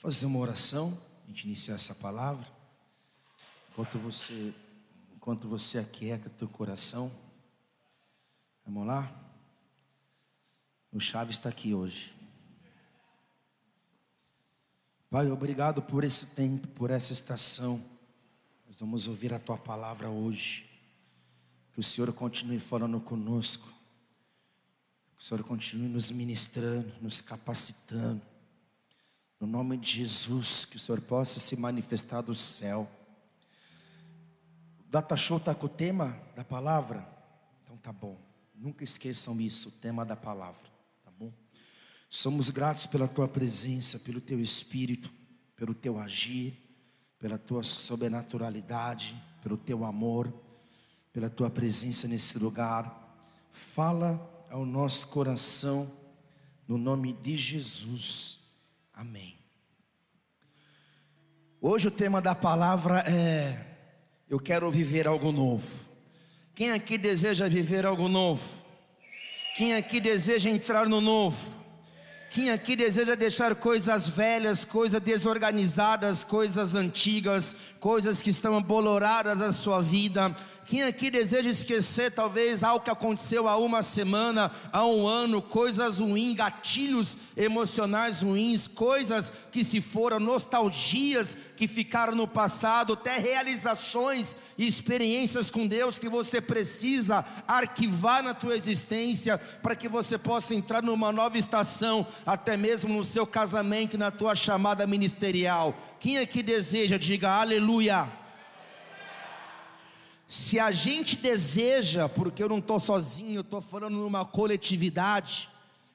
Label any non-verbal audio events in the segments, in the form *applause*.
fazer uma oração, a gente iniciar essa palavra. Enquanto você, enquanto você aquieta teu coração. Vamos lá? O Chaves está aqui hoje. Pai, obrigado por esse tempo, por essa estação. Nós vamos ouvir a tua palavra hoje. Que o Senhor continue falando conosco. Que o Senhor continue nos ministrando, nos capacitando no nome de Jesus, que o Senhor possa se manifestar do céu. O data show está com o tema da palavra? Então tá bom. Nunca esqueçam isso, o tema da palavra, tá bom? Somos gratos pela tua presença, pelo teu espírito, pelo teu agir, pela tua sobrenaturalidade, pelo teu amor, pela tua presença nesse lugar. Fala ao nosso coração, no nome de Jesus. Amém. Hoje o tema da palavra é: Eu quero viver algo novo. Quem aqui deseja viver algo novo? Quem aqui deseja entrar no novo? Quem aqui deseja deixar coisas velhas, coisas desorganizadas, coisas antigas, coisas que estão aboloradas na sua vida, quem aqui deseja esquecer talvez algo que aconteceu há uma semana, há um ano, coisas ruins, gatilhos emocionais ruins, coisas que se foram, nostalgias que ficaram no passado, até realizações e experiências com Deus que você precisa arquivar na tua existência para que você possa entrar numa nova estação, até mesmo no seu casamento, na tua chamada ministerial. Quem aqui deseja, diga aleluia. Se a gente deseja, porque eu não estou sozinho, eu estou falando numa coletividade,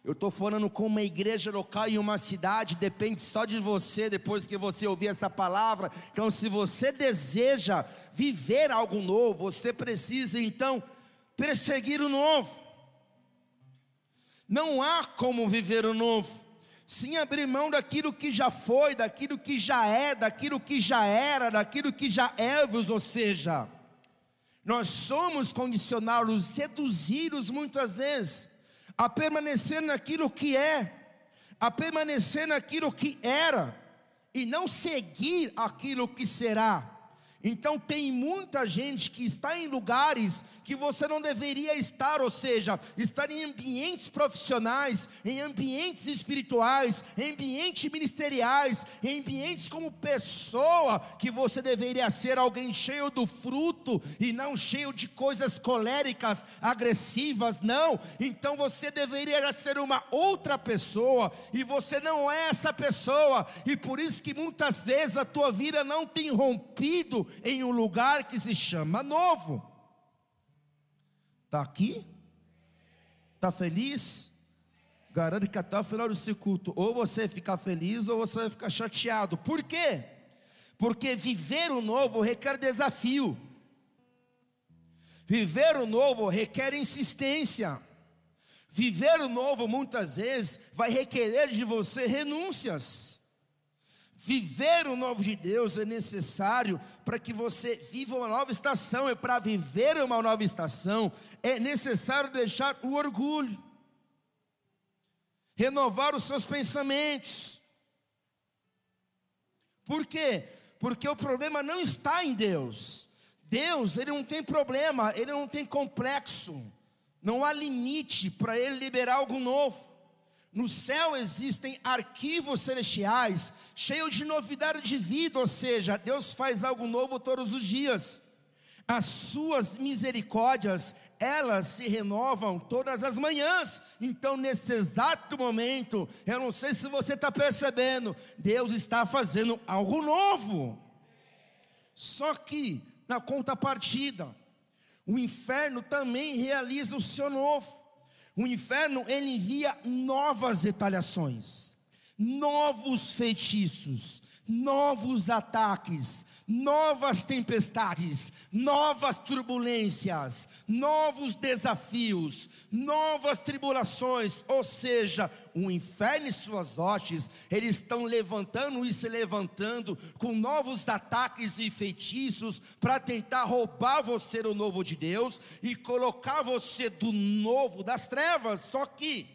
eu estou falando com uma igreja local em uma cidade, depende só de você, depois que você ouvir essa palavra. Então, se você deseja viver algo novo, você precisa então perseguir o novo. Não há como viver o novo sem abrir mão daquilo que já foi, daquilo que já é, daquilo que já era, daquilo que já é, ou seja, nós somos condicionados, seduzidos muitas vezes a permanecer naquilo que é, a permanecer naquilo que era e não seguir aquilo que será. Então tem muita gente que está em lugares que você não deveria estar, ou seja, estar em ambientes profissionais, em ambientes espirituais, em ambientes ministeriais, em ambientes como pessoa, que você deveria ser alguém cheio do fruto e não cheio de coisas coléricas, agressivas, não. Então você deveria ser uma outra pessoa e você não é essa pessoa, e por isso que muitas vezes a tua vida não tem rompido em um lugar que se chama novo. Está aqui? Está feliz? Garanto que até o final desse culto, ou você ficar feliz ou você vai ficar chateado. Por quê? Porque viver o novo requer desafio. Viver o novo requer insistência. Viver o novo muitas vezes vai requerer de você renúncias. Viver o novo de Deus é necessário para que você viva uma nova estação, e para viver uma nova estação é necessário deixar o orgulho, renovar os seus pensamentos. Por quê? Porque o problema não está em Deus. Deus, ele não tem problema, ele não tem complexo, não há limite para ele liberar algo novo. No céu existem arquivos celestiais cheios de novidade de vida, ou seja, Deus faz algo novo todos os dias. As suas misericórdias, elas se renovam todas as manhãs. Então, nesse exato momento, eu não sei se você está percebendo, Deus está fazendo algo novo. Só que, na contrapartida, o inferno também realiza o seu novo. O inferno ele envia novas retaliações, novos feitiços, novos ataques, novas tempestades, novas turbulências, novos desafios, novas tribulações, ou seja, o inferno e suas hostes, eles estão levantando e se levantando com novos ataques e feitiços para tentar roubar você do novo de Deus e colocar você do novo das trevas. Só que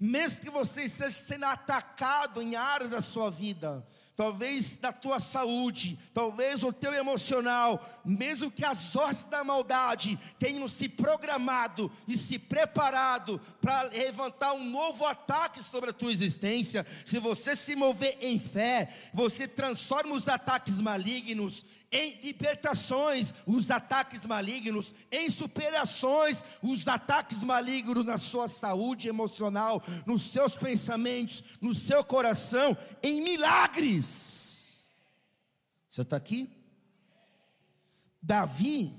mesmo que você esteja sendo atacado em áreas da sua vida, talvez da tua saúde, talvez o teu emocional, mesmo que as hostes da maldade tenham se programado e se preparado para levantar um novo ataque sobre a tua existência, se você se mover em fé, você transforma os ataques malignos em libertações, os ataques malignos, em superações, os ataques malignos na sua saúde emocional, nos seus pensamentos, no seu coração, em milagres. Você está aqui? Davi,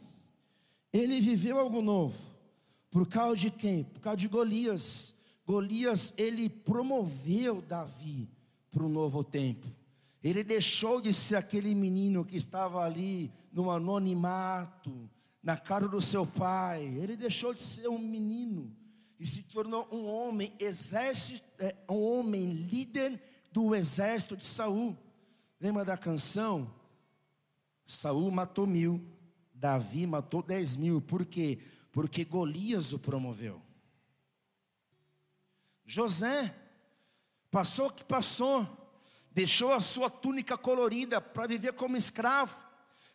ele viveu algo novo. Por causa de quem? Por causa de Golias. Golias, ele promoveu Davi para o novo tempo. Ele deixou de ser aquele menino que estava ali no anonimato, na casa do seu pai. Ele deixou de ser um menino e se tornou um homem exército, é, um homem líder do exército de Saul. Lembra da canção? Saul matou mil, Davi matou dez mil. Por quê? Porque Golias o promoveu. José passou o que passou deixou a sua túnica colorida para viver como escravo,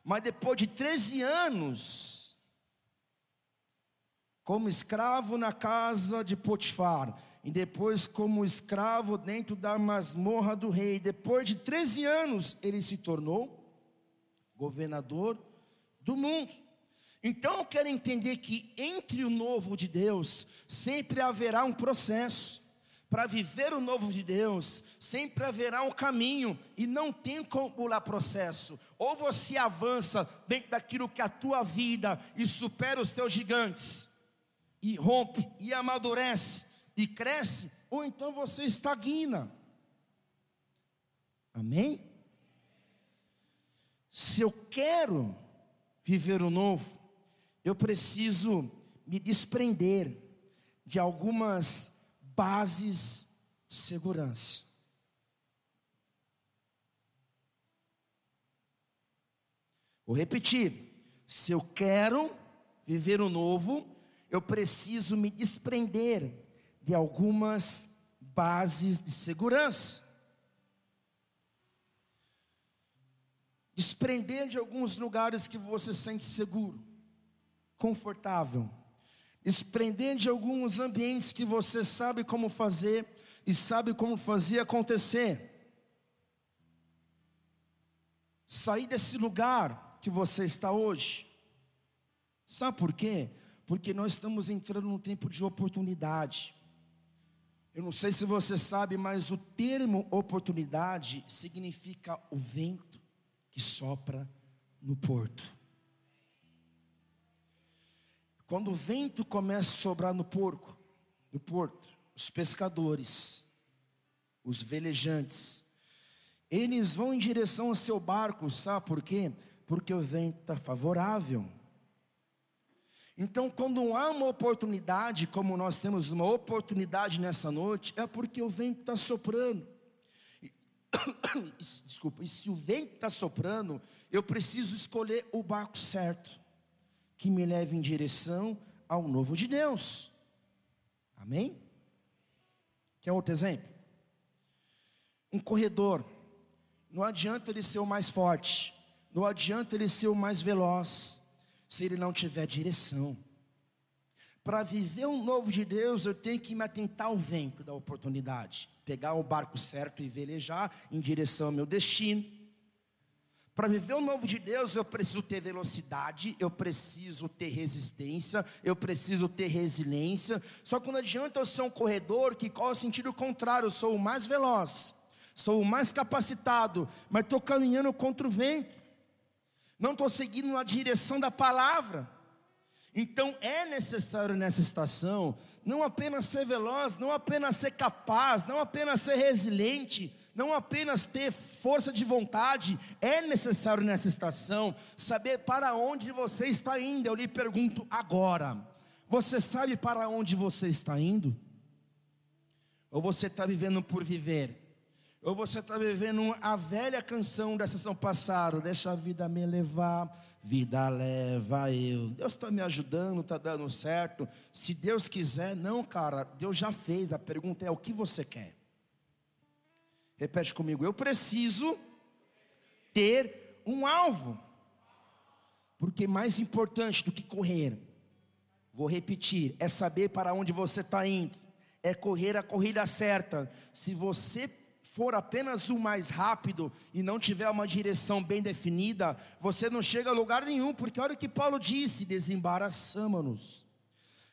mas depois de 13 anos, como escravo na casa de Potifar, e depois como escravo dentro da masmorra do rei, depois de 13 anos, ele se tornou governador do mundo. Então eu quero entender que entre o novo de Deus sempre haverá um processo. Para viver o novo de Deus, sempre haverá um caminho e não tem como pular processo. Ou você avança dentro daquilo que é a tua vida e supera os teus gigantes, e rompe, e amadurece, e cresce, ou então você estagna. Amém? Se eu quero viver o novo, eu preciso me desprender de algumas bases de segurança. Vou repetir: se eu quero viver o novo, eu preciso me desprender de algumas bases de segurança. Desprender de alguns lugares que você sente seguro, confortável desprender de alguns ambientes que você sabe como fazer e sabe como fazer acontecer. Sair desse lugar que você está hoje. Sabe por quê? Porque nós estamos entrando num tempo de oportunidade. Eu não sei se você sabe, mas o termo oportunidade significa o vento que sopra no porto. Quando o vento começa a sobrar no porco, no porto, os pescadores, os velejantes, eles vão em direção ao seu barco, sabe por quê? Porque o vento está favorável. Então, quando há uma oportunidade, como nós temos uma oportunidade nessa noite, é porque o vento está soprando. *coughs* Desculpa, e se o vento está soprando, eu preciso escolher o barco certo que me leve em direção ao novo de Deus. Amém? Quer outro exemplo? Um corredor, não adianta ele ser o mais forte, não adianta ele ser o mais veloz, se ele não tiver direção. Para viver um novo de Deus, eu tenho que me atentar ao vento da oportunidade, pegar o barco certo e velejar em direção ao meu destino. Para viver o novo de Deus, eu preciso ter velocidade, eu preciso ter resistência, eu preciso ter resiliência. Só que não adianta eu ser um corredor que corre sentido contrário, eu sou o mais veloz, sou o mais capacitado, mas estou caminhando contra o vento, não estou seguindo na direção da palavra. Então é necessário nessa estação não apenas ser veloz, não apenas ser capaz, não apenas ser resiliente, não apenas ter força de vontade, é necessário nessa estação saber para onde você está indo. Eu lhe pergunto agora: você sabe para onde você está indo? Ou você está vivendo por viver? Ou você está vivendo a velha canção da sessão passada, deixa a vida me levar, vida leva eu. Deus está me ajudando, está dando certo. Se Deus quiser, não, cara, Deus já fez. A pergunta é: o que você quer? Repete comigo, eu preciso ter um alvo. Porque mais importante do que correr, vou repetir, é saber para onde você está indo, é correr a corrida certa. Se você for apenas o mais rápido e não tiver uma direção bem definida, você não chega a lugar nenhum, porque olha o que Paulo disse: desembaraçamos-nos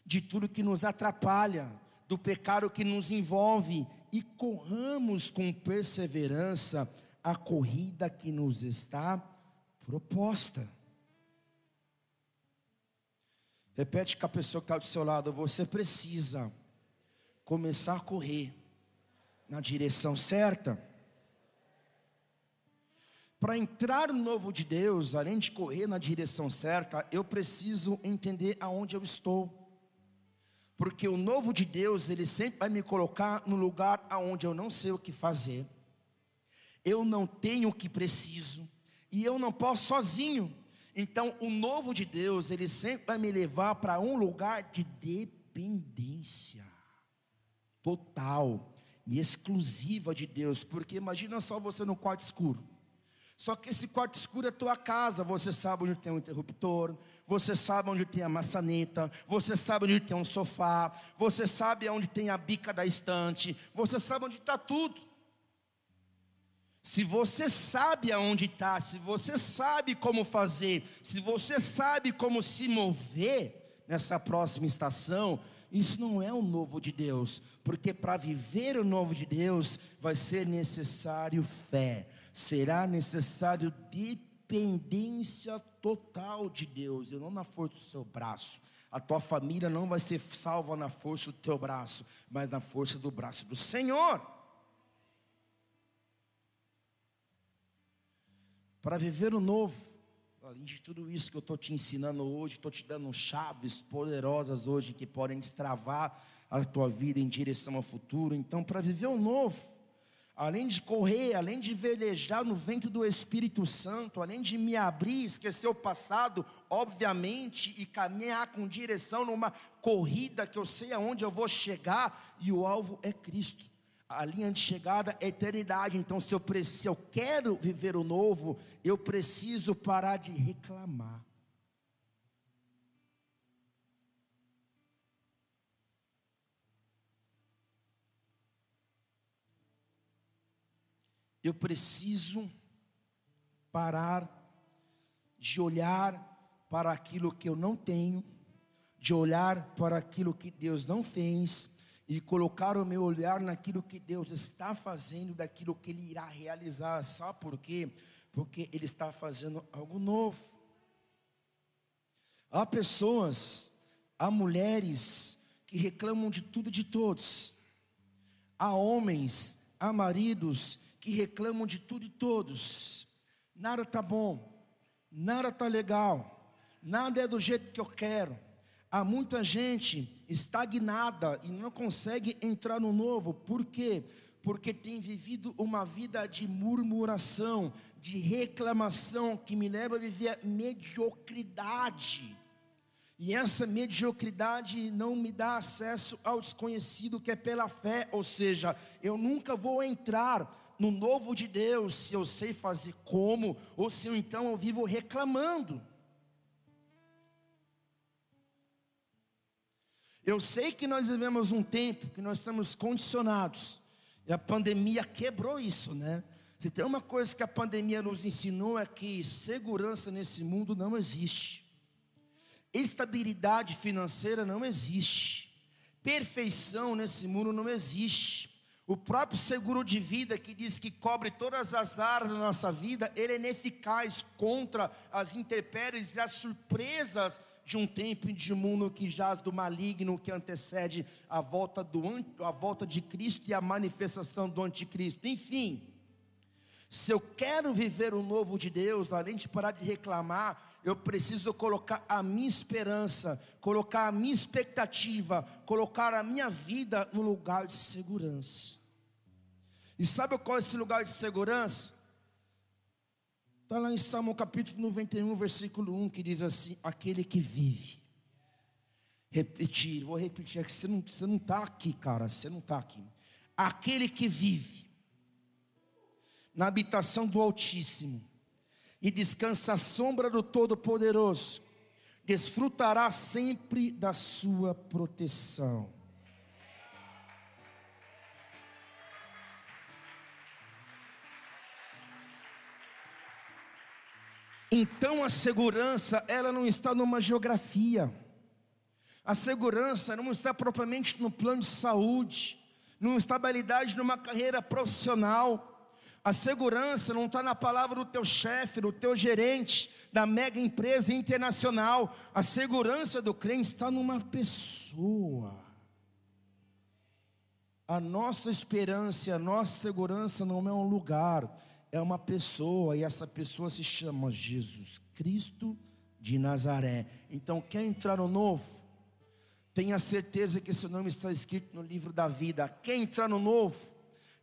de tudo que nos atrapalha, do pecado que nos envolve e corramos com perseverança a corrida que nos está proposta. Repete com a pessoa que está do seu lado: você precisa começar a correr na direção certa. Para entrar no novo de Deus, além de correr na direção certa, eu preciso entender aonde eu estou. Porque o novo de Deus, ele sempre vai me colocar no lugar aonde eu não sei o que fazer. Eu não tenho o que preciso e eu não posso sozinho. Então, o novo de Deus, ele sempre vai me levar para um lugar de dependência total e exclusiva de Deus, porque imagina só você no quarto escuro. Só que esse quarto escuro é tua casa, você sabe onde tem um interruptor, você sabe onde tem a maçaneta, você sabe onde tem um sofá, você sabe onde tem a bica da estante, você sabe onde está tudo. Se você sabe aonde está, se você sabe como fazer, se você sabe como se mover nessa próxima estação, isso não é o novo de Deus, porque para viver o novo de Deus vai ser necessário fé, será necessário dependência total de Deus, e não na força do seu braço. A tua família não vai ser salva na força do teu braço, mas na força do braço do Senhor. Para viver o novo, Além de tudo isso que eu estou te ensinando hoje, estou te dando chaves poderosas hoje que podem destravar a tua vida em direção ao futuro. Então, para viver o novo, além de correr, além de velejar no vento do Espírito Santo, além de me abrir, esquecer o passado, obviamente, e caminhar com direção numa corrida que eu sei aonde eu vou chegar, e o alvo é Cristo a linha de chegada é eternidade. Então, se eu, se eu quero viver o novo, eu preciso parar de reclamar. Eu preciso parar de olhar para aquilo que eu não tenho, de olhar para aquilo que Deus não fez e colocar o meu olhar naquilo que Deus está fazendo, daquilo que Ele irá realizar. Sabe por quê? Porque Ele está fazendo algo novo. Há pessoas, há mulheres que reclamam de tudo e de todos. Há homens, há maridos que reclamam de tudo e todos. Nada está bom, nada está legal, nada é do jeito que eu quero. Há muita gente estagnada e não consegue entrar no novo. Por quê? Porque tem vivido uma vida de murmuração, de reclamação, que me leva a viver a mediocridade. E essa mediocridade não me dá acesso ao desconhecido que é pela fé, ou seja, eu nunca vou entrar no novo de Deus se eu sei fazer como, ou se eu então eu vivo reclamando. Eu sei que nós vivemos um tempo que nós estamos condicionados, e a pandemia quebrou isso, né? Se tem uma coisa que a pandemia nos ensinou é que segurança nesse mundo não existe, estabilidade financeira não existe, perfeição nesse mundo não existe. O próprio seguro de vida que diz que cobre todas as áreas da nossa vida, ele é ineficaz contra as intempéries e as surpresas de um tempo e de um mundo que jaz do maligno que antecede a volta, do, a volta de Cristo e a manifestação do anticristo. Enfim, se eu quero viver o novo de Deus, além de parar de reclamar, eu preciso colocar a minha esperança, colocar a minha expectativa, colocar a minha vida no lugar de segurança. E sabe qual é esse lugar de segurança? Está lá em Salmo capítulo 91, versículo 1, que diz assim: Aquele que vive. Repetir, vou repetir, é que você não está você não tá aqui, cara, você não está aqui. Aquele que vive na habitação do Altíssimo e descansa à sombra do Todo-Poderoso, desfrutará sempre da sua proteção. Então a segurança, ela não está numa geografia. A segurança não está propriamente no plano de saúde, numa estabilidade numa carreira profissional. A segurança não está na palavra do teu chefe, do teu gerente, da mega empresa internacional. A segurança do crente está numa pessoa. A nossa esperança, a nossa segurança não é um lugar, é uma pessoa, e essa pessoa se chama Jesus Cristo de Nazaré. Então, quer entrar no novo? Tenha certeza que esse nome está escrito no livro da vida. Quer entrar no novo?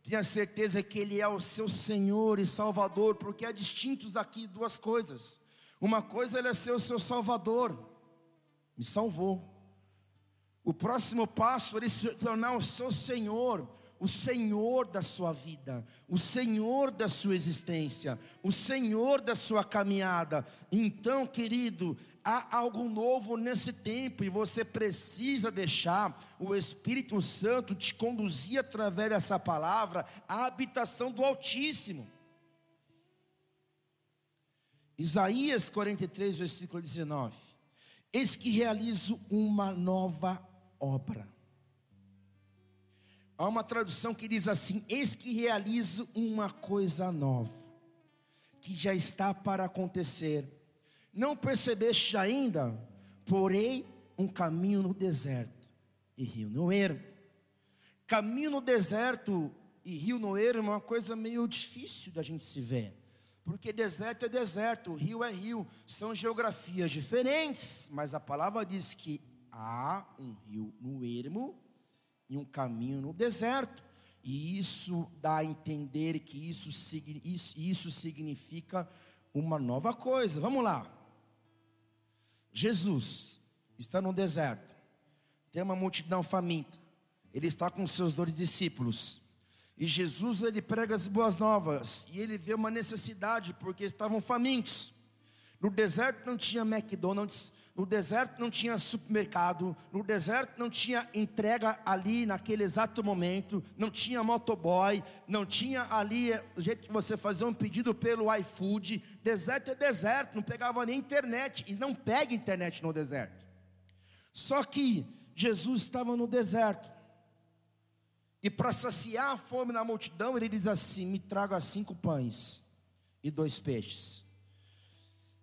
Tenha certeza que Ele é o seu Senhor e Salvador, porque há distintos aqui duas coisas. Uma coisa Ele é ser o seu Salvador, me salvou. O próximo passo Ele se tornar o seu Senhor, o Senhor da sua vida, o Senhor da sua existência, o Senhor da sua caminhada. Então, querido, há algo novo nesse tempo e você precisa deixar o Espírito Santo te conduzir através dessa palavra à habitação do Altíssimo. Isaías 43, versículo 19: Eis que realizo uma nova obra Há uma tradução que diz assim: Eis que realizo uma coisa nova, que já está para acontecer. Não percebeste ainda? Porém, um caminho no deserto e rio no ermo. Caminho no deserto e rio no ermo é uma coisa meio difícil da gente se ver. Porque deserto é deserto, rio é rio, são geografias diferentes, mas a palavra diz que há um rio no ermo em um caminho no deserto. E isso dá a entender que isso, isso, isso significa uma nova coisa. Vamos lá. Jesus está no deserto, tem uma multidão faminta, ele está com seus dois discípulos. E Jesus ele prega as boas novas e ele vê uma necessidade porque estavam famintos. No deserto não tinha McDonald's, no deserto não tinha supermercado, no deserto não tinha entrega ali naquele exato momento, não tinha motoboy, não tinha ali o jeito que você fazia um pedido pelo iFood. Deserto é deserto, não pegava nem internet e não pega internet no deserto. Só que Jesus estava no deserto. E para saciar a fome na multidão, ele diz assim: Me traga cinco pães e dois peixes.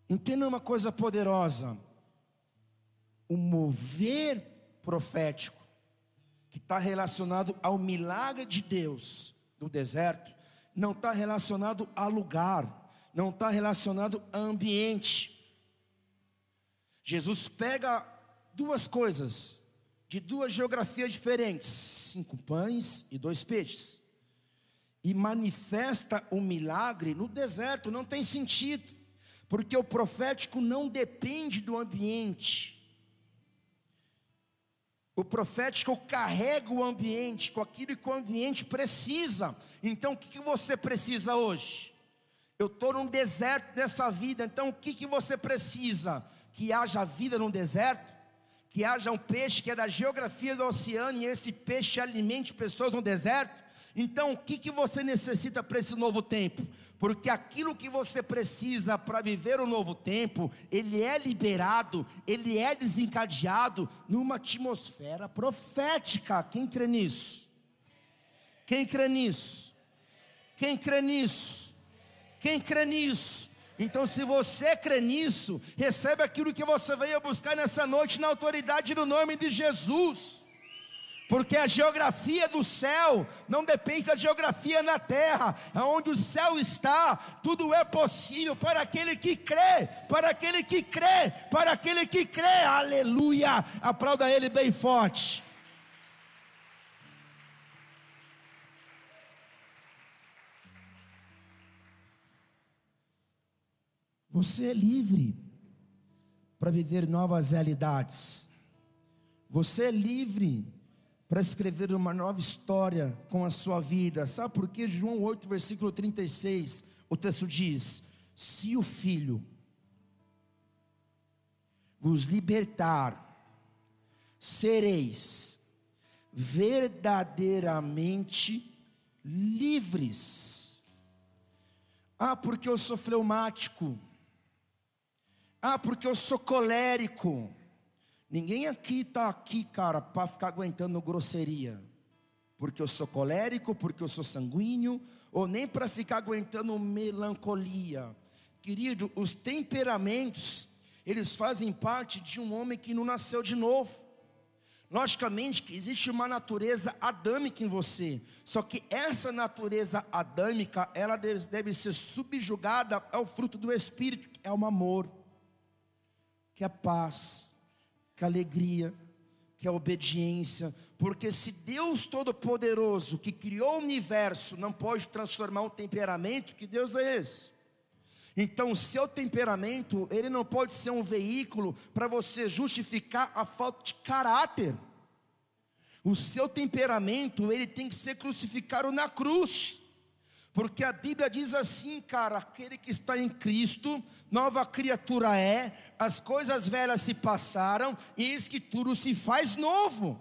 Entenda uma coisa poderosa o mover profético, que está relacionado ao milagre de Deus do deserto, não está relacionado a lugar, não está relacionado a ambiente. Jesus pega duas coisas, de duas geografias diferentes, cinco pães e dois peixes, e manifesta o milagre no deserto, não tem sentido, porque o profético não depende do ambiente, o profético carrega o ambiente com aquilo que o ambiente precisa. Então, o que, você precisa hoje? Eu estou num deserto dessa vida, então o que, que você precisa? Que haja vida no deserto? Que haja um peixe que é da geografia do oceano e esse peixe alimente pessoas no deserto? Então, o que, que você necessita para esse novo tempo? Porque aquilo que você precisa para viver o novo tempo, ele é liberado, ele é desencadeado numa atmosfera profética. Quem crê nisso? Quem crê nisso? Quem crê nisso? Quem crê nisso? Então, se você crê nisso, recebe aquilo que você veio buscar nessa noite na autoridade do nome de Jesus porque a geografia do céu não depende da geografia na terra, aonde o céu está, tudo é possível para aquele que crê, para aquele que crê, para aquele que crê, aleluia, aplauda ele bem forte. Você é livre para viver novas realidades. Você é livre para escrever uma nova história com a sua vida. Sabe por quê? João 8, versículo 36, o texto diz: Se o Filho vos libertar, sereis verdadeiramente livres. Ah, porque eu sou fleumático. Ah, porque eu sou colérico. Ninguém aqui está aqui, cara, para ficar aguentando grosseria. Porque eu sou colérico, porque eu sou sanguíneo, ou nem para ficar aguentando melancolia. Querido, os temperamentos, eles fazem parte de um homem que não nasceu de novo. Logicamente que existe uma natureza adâmica em você, só que essa natureza adâmica, ela deve, deve ser subjugada ao fruto do Espírito, que é o amor, que é a paz, que é alegria, que é a obediência, porque se Deus Todo-Poderoso, que criou o universo, não pode transformar um temperamento, que Deus é esse? Então, o seu temperamento, ele não pode ser um veículo para você justificar a falta de caráter. O seu temperamento, ele tem que ser crucificado na cruz. Porque a Bíblia diz assim, cara, aquele que está em Cristo, nova criatura é, as coisas velhas se passaram, e eis que tudo se faz novo.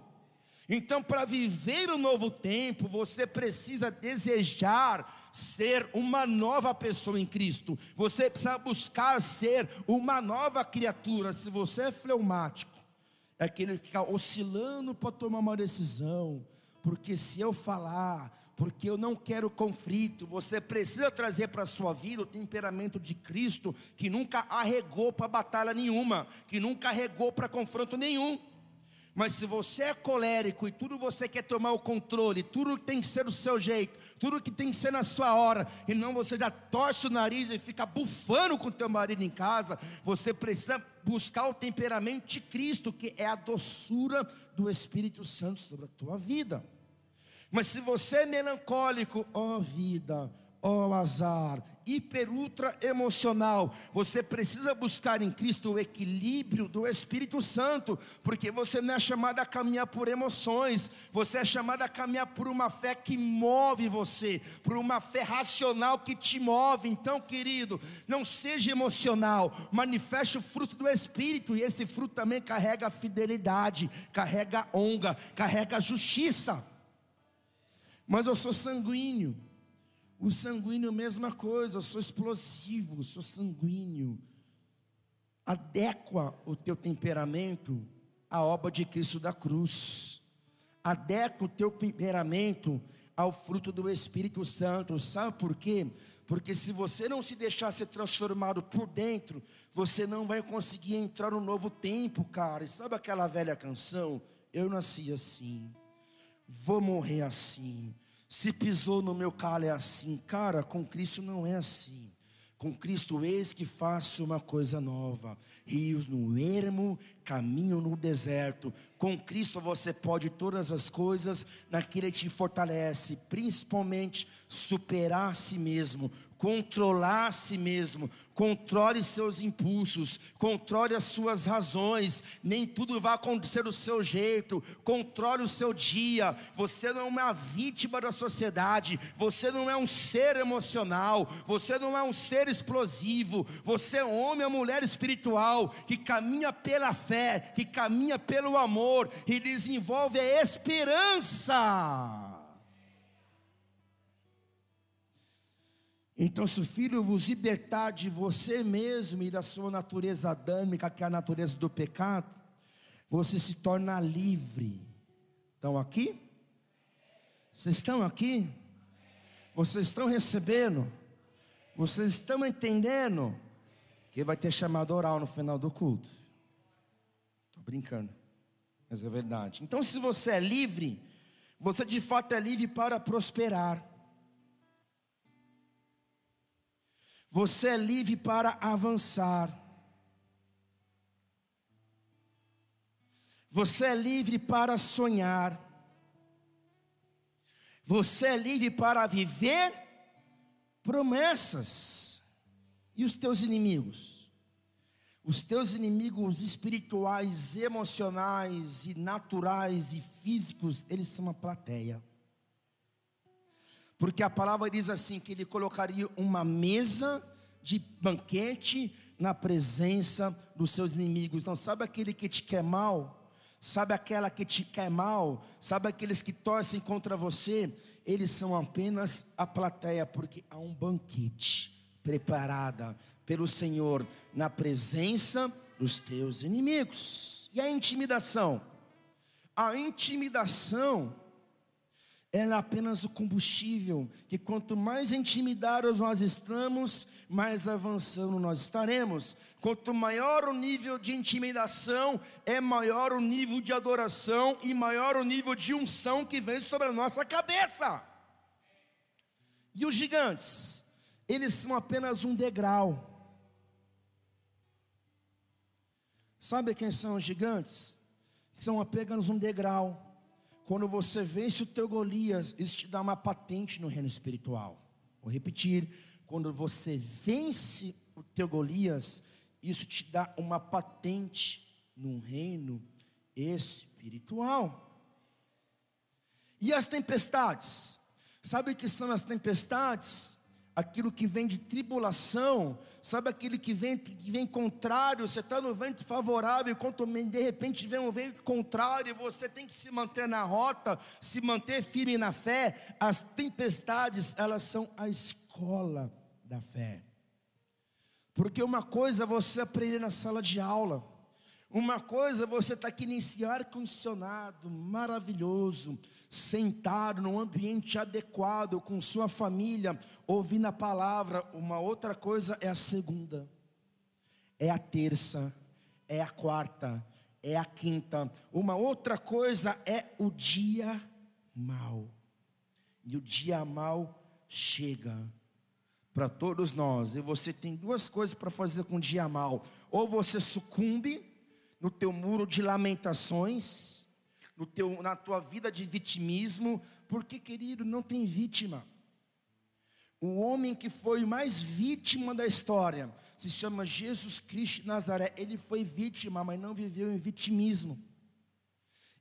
Então, para viver o novo tempo, você precisa desejar ser uma nova pessoa em Cristo. Você precisa buscar ser uma nova criatura. Se você é fleumático, é aquele que fica oscilando para tomar uma decisão, porque se eu falar, porque eu não quero conflito. Você precisa trazer para a sua vida o temperamento de Cristo, que nunca arregou para batalha nenhuma, que nunca arregou para confronto nenhum. Mas se você é colérico e tudo você quer tomar o controle, tudo tem que ser do seu jeito, tudo que tem que ser na sua hora, e não você já torce o nariz e fica bufando com o teu marido em casa, você precisa buscar o temperamento de Cristo, que é a doçura do Espírito Santo sobre a tua vida. Mas se você é melancólico, ó oh vida, ó oh azar, hiper ultra emocional, você precisa buscar em Cristo o equilíbrio do Espírito Santo, porque você não é chamado a caminhar por emoções, você é chamado a caminhar por uma fé que move você, por uma fé racional que te move. Então, querido, não seja emocional, manifeste o fruto do Espírito, e esse fruto também carrega fidelidade, carrega honra, carrega justiça mas eu sou sanguíneo. O sanguíneo, mesma coisa, eu sou explosivo, eu sou sanguíneo. Adequa o teu temperamento à obra de Cristo da cruz. Adequa o teu temperamento ao fruto do Espírito Santo. Sabe por quê? Porque se você não se deixar ser transformado por dentro, você não vai conseguir entrar no novo tempo, cara. E sabe aquela velha canção? Eu nasci assim, vou morrer assim, se pisou no meu calo é assim, cara, com Cristo não é assim. Com Cristo, eis que faço uma coisa nova. Rios no ermo, caminho no deserto. Com Cristo você pode todas as coisas naquele que te fortalece, principalmente superar a si mesmo, controlar a si mesmo, controle seus impulsos, controle as suas razões, nem tudo vai acontecer do seu jeito, controle o seu dia. Você não é uma vítima da sociedade, você não é um ser emocional, você não é um ser explosivo, você é homem ou mulher espiritual que caminha pela fé, que caminha pelo amor e desenvolve a esperança. Então, se o Filho vos libertar de você mesmo e da sua natureza adâmica, que é a natureza do pecado, você se torna livre. Estão aqui? Vocês estão aqui? Vocês estão recebendo? Vocês estão entendendo? Que vai ter chamado oral no final do culto. Estou brincando, mas é verdade. Então, se você é livre, você de fato é livre para prosperar. Você é livre para avançar. Você é livre para sonhar. Você é livre para viver promessas. E os teus inimigos? Os teus inimigos espirituais, emocionais e naturais e físicos, eles são uma plateia. Porque a palavra diz assim: que ele colocaria uma mesa de banquete na presença dos seus inimigos. Então, sabe aquele que te quer mal? Sabe aquela que te quer mal? Sabe aqueles que torcem contra você? Eles são apenas a plateia, porque há um banquete preparada pelo Senhor na presença dos teus inimigos. E a intimidação? A intimidação ela é apenas o combustível, que quanto mais intimidados nós estamos, mais avançando nós estaremos. Quanto maior o nível de intimidação, é maior o nível de adoração e maior o nível de unção que vem sobre a nossa cabeça. E os gigantes, eles são apenas um degrau. Sabe quem são os gigantes? São apenas um degrau quando você vence o teu Golias, isso te dá uma patente no reino espiritual. Vou repetir: quando você vence o teu Golias, isso te dá uma patente no reino espiritual. E as tempestades? Sabe o que são as tempestades? Aquilo que vem de tribulação, sabe aquilo que vem, que vem contrário, você está no vento favorável, quando de repente vem um vento contrário, você tem que se manter na rota, se manter firme na fé, as tempestades, elas são a escola da fé, porque uma coisa é você aprender na sala de aula, uma coisa é você está aqui nesse ar condicionado, maravilhoso, sentado num ambiente adequado com sua família, ouvindo a palavra. Uma outra coisa é a segunda, é a terça, é a quarta, é a quinta. Uma outra coisa é o dia mal. E o dia mal chega para todos nós. E você tem duas coisas para fazer com o dia mal: ou você sucumbe no teu muro de lamentações, no teu, na tua vida de vitimismo, porque, querido, não tem vítima. O homem que foi mais vítima da história se chama Jesus Cristo de Nazaré. Ele foi vítima, mas não viveu em vitimismo.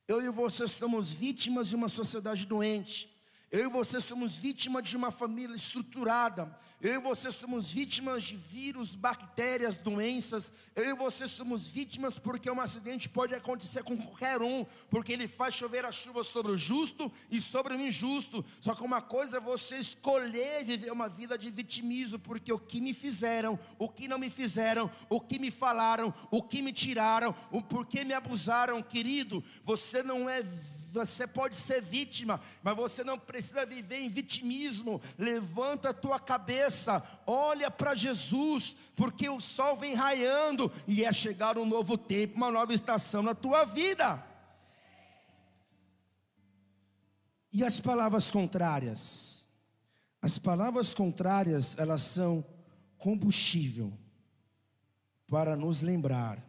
Eu e você somos vítimas de uma sociedade doente. Eu e você somos vítimas de uma família estruturada. Eu e você somos vítimas de vírus, bactérias, doenças. Eu e você somos vítimas porque um acidente pode acontecer com qualquer um, porque ele faz chover a chuva sobre o justo e sobre o injusto. Só que uma coisa é você escolher viver uma vida de vitimismo, porque o que me fizeram, o que não me fizeram, o que me falaram, o que me tiraram, o porquê me abusaram, querido, você não é você pode ser vítima, mas você não precisa viver em vitimismo. Levanta a tua cabeça, olha para Jesus, porque o sol vem raiando e é chegar um novo tempo, uma nova estação na tua vida. E as palavras contrárias? As palavras contrárias, elas são combustível para nos lembrar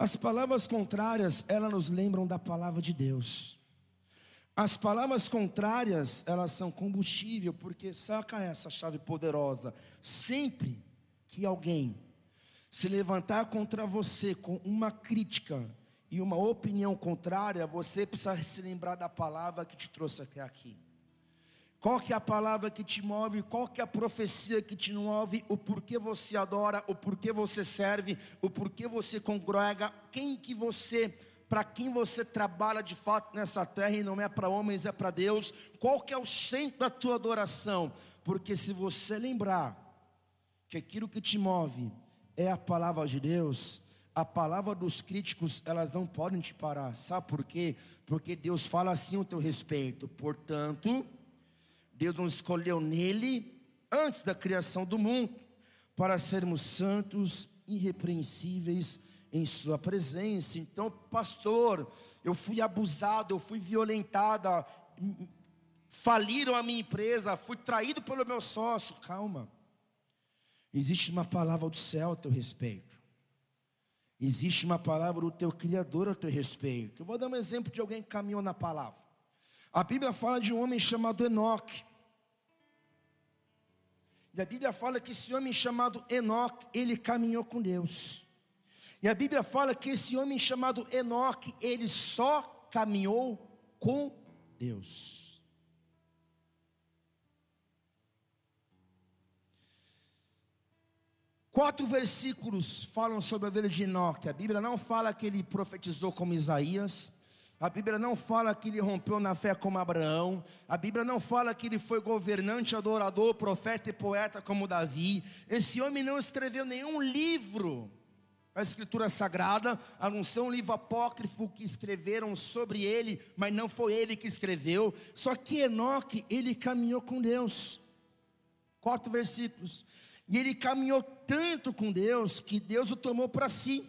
As palavras contrárias, elas nos lembram da palavra de Deus. As palavras contrárias, elas são combustível, porque saca essa chave poderosa. Sempre que alguém se levantar contra você com uma crítica e uma opinião contrária, você precisa se lembrar da palavra que te trouxe até aqui. Qual que é a palavra que te move? Qual que é a profecia que te move? O porquê você adora, o porquê você serve, o porquê você congrega, quem que você, para quem você trabalha de fato nessa terra e não é para homens, é para Deus. Qual que é o centro da tua adoração? Porque se você lembrar que aquilo que te move é a palavra de Deus, a palavra dos críticos, elas não podem te parar. Sabe por quê? Porque Deus fala assim ao teu respeito. Portanto, Deus nos escolheu nele antes da criação do mundo para sermos santos, irrepreensíveis em sua presença. Então, pastor, eu fui abusado, eu fui violentada, faliram a minha empresa, fui traído pelo meu sócio. Calma. Existe uma palavra do céu a teu respeito. Existe uma palavra do teu Criador a teu respeito. Eu vou dar um exemplo de alguém que caminhou na palavra. A Bíblia fala de um homem chamado Enoque. E a Bíblia fala que esse homem chamado Enoque, ele caminhou com Deus. E a Bíblia fala que esse homem chamado Enoque, ele só caminhou com Deus. Quatro versículos falam sobre a vida de Enoque. A Bíblia não fala que ele profetizou como Isaías. A Bíblia não fala que ele rompeu na fé como Abraão. A Bíblia não fala que ele foi governante, adorador, profeta e poeta como Davi. Esse homem não escreveu nenhum livro a Escritura Sagrada, não ser um livro apócrifo que escreveram sobre ele, mas não foi ele que escreveu. Só que Enoque, ele caminhou com Deus. Quatro versículos. E ele caminhou tanto com Deus que Deus o tomou para si.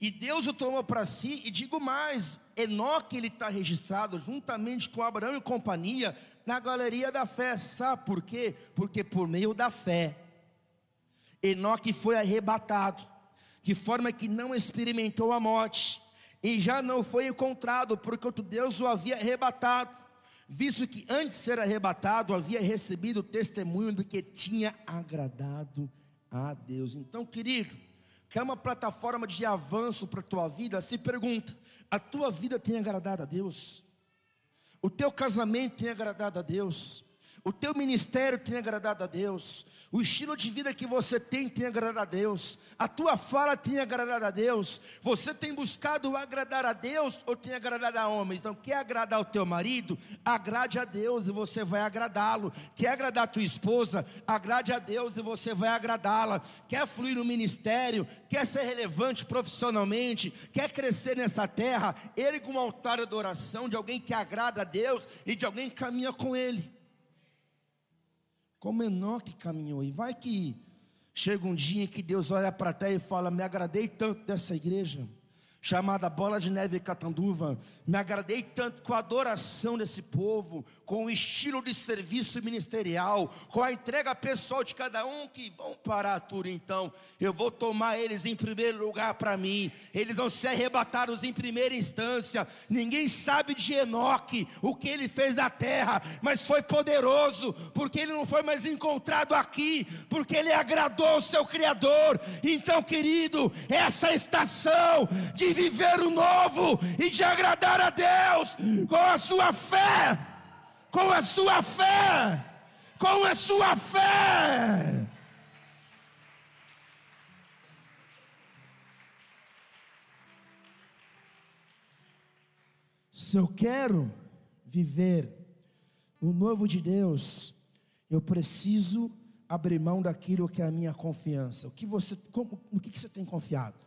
E Deus o tomou para si, e digo mais: Enoque ele está registrado juntamente com Abraão e companhia na galeria da fé. Sabe por quê? Porque por meio da fé, Enoque foi arrebatado, de forma que não experimentou a morte, e já não foi encontrado, porque Deus o havia arrebatado, visto que antes de ser arrebatado, havia recebido o testemunho do que tinha agradado a Deus. Então, querido, quer uma plataforma de avanço para a tua vida? Se pergunta: a tua vida tem agradado a Deus? O teu casamento tem agradado a Deus? O teu ministério tem agradado a Deus. O estilo de vida que você tem tem agradado a Deus. A tua fala tem agradado a Deus. Você tem buscado agradar a Deus ou tem agradado a homens? Então, quer agradar o teu marido? Agrade a Deus e você vai agradá-lo. Quer agradar a tua esposa? Agrade a Deus e você vai agradá-la. Quer fluir no ministério? Quer ser relevante profissionalmente? Quer crescer nessa terra? Com um altar de adoração de alguém que agrada a Deus e de alguém que caminha com Ele como Enoque caminhou. E vai que chega um dia que Deus olha para a terra e fala: Me agradei tanto dessa igreja chamada Bola de Neve Catanduva. Me agradei tanto com a adoração desse povo, com o estilo de serviço ministerial, com a entrega pessoal de cada um, que vão parar tudo então. Eu vou tomar eles em primeiro lugar para mim. Eles vão ser arrebatados em primeira instância. Ninguém sabe de Enoque, o que ele fez na terra, mas foi poderoso, porque ele não foi mais encontrado aqui, porque ele agradou o seu Criador. Então, querido, essa estação de viver o novo e de agradar a Deus com a sua fé, com a sua fé, com a sua fé. Se eu quero viver o novo de Deus, eu preciso abrir mão daquilo que é a minha confiança. O que você, como, no que, que você tem confiado?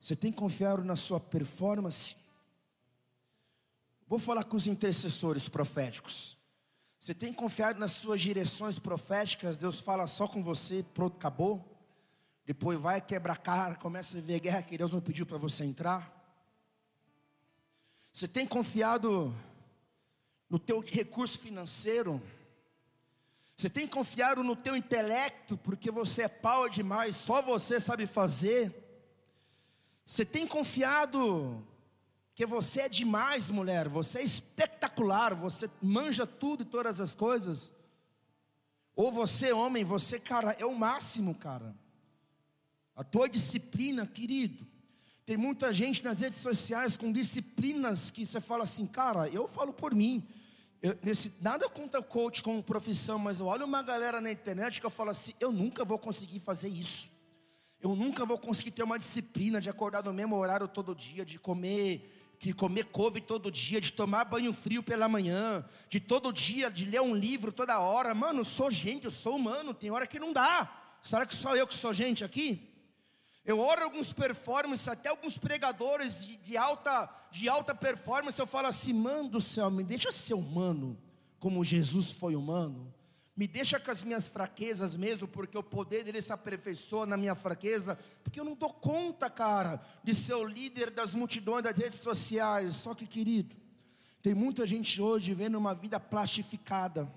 Você tem confiado na sua performance? Vou falar com os intercessores proféticos. Você tem confiado nas suas direções proféticas? Deus fala só com você, pronto, acabou. Depois vai quebrar cara, começa a ver guerra que Deus não pediu para você entrar. Você tem confiado no teu recurso financeiro? Você tem confiado no teu intelecto, porque você é pau demais, só você sabe fazer? Você tem confiado que você é demais, mulher, você é espetacular, você manja tudo e todas as coisas? Ou você, homem, você, cara, é o máximo, cara. A tua disciplina, querido. Tem muita gente nas redes sociais com disciplinas que você fala assim, cara, eu falo por mim. Eu, nesse, nada contra coach como profissão, mas eu olho uma galera na internet que eu falo assim, eu nunca vou conseguir fazer isso. Eu nunca vou conseguir ter uma disciplina de acordar no mesmo horário todo dia, de comer de comer couve todo dia, de tomar banho frio pela manhã, de todo dia, de ler um livro toda hora. Mano, eu sou gente, eu sou humano, tem hora que não dá. Será que só eu que sou gente aqui? Eu oro alguns performances, até alguns pregadores de, de, alta, de alta performance, eu falo assim, mano do céu, me deixa ser humano, como Jesus foi humano. Me deixa com as minhas fraquezas mesmo, porque o poder dele se aperfeiçoa na minha fraqueza, porque eu não dou conta, cara, de ser o líder das multidões das redes sociais. Só que, querido, tem muita gente hoje vendo uma vida plastificada.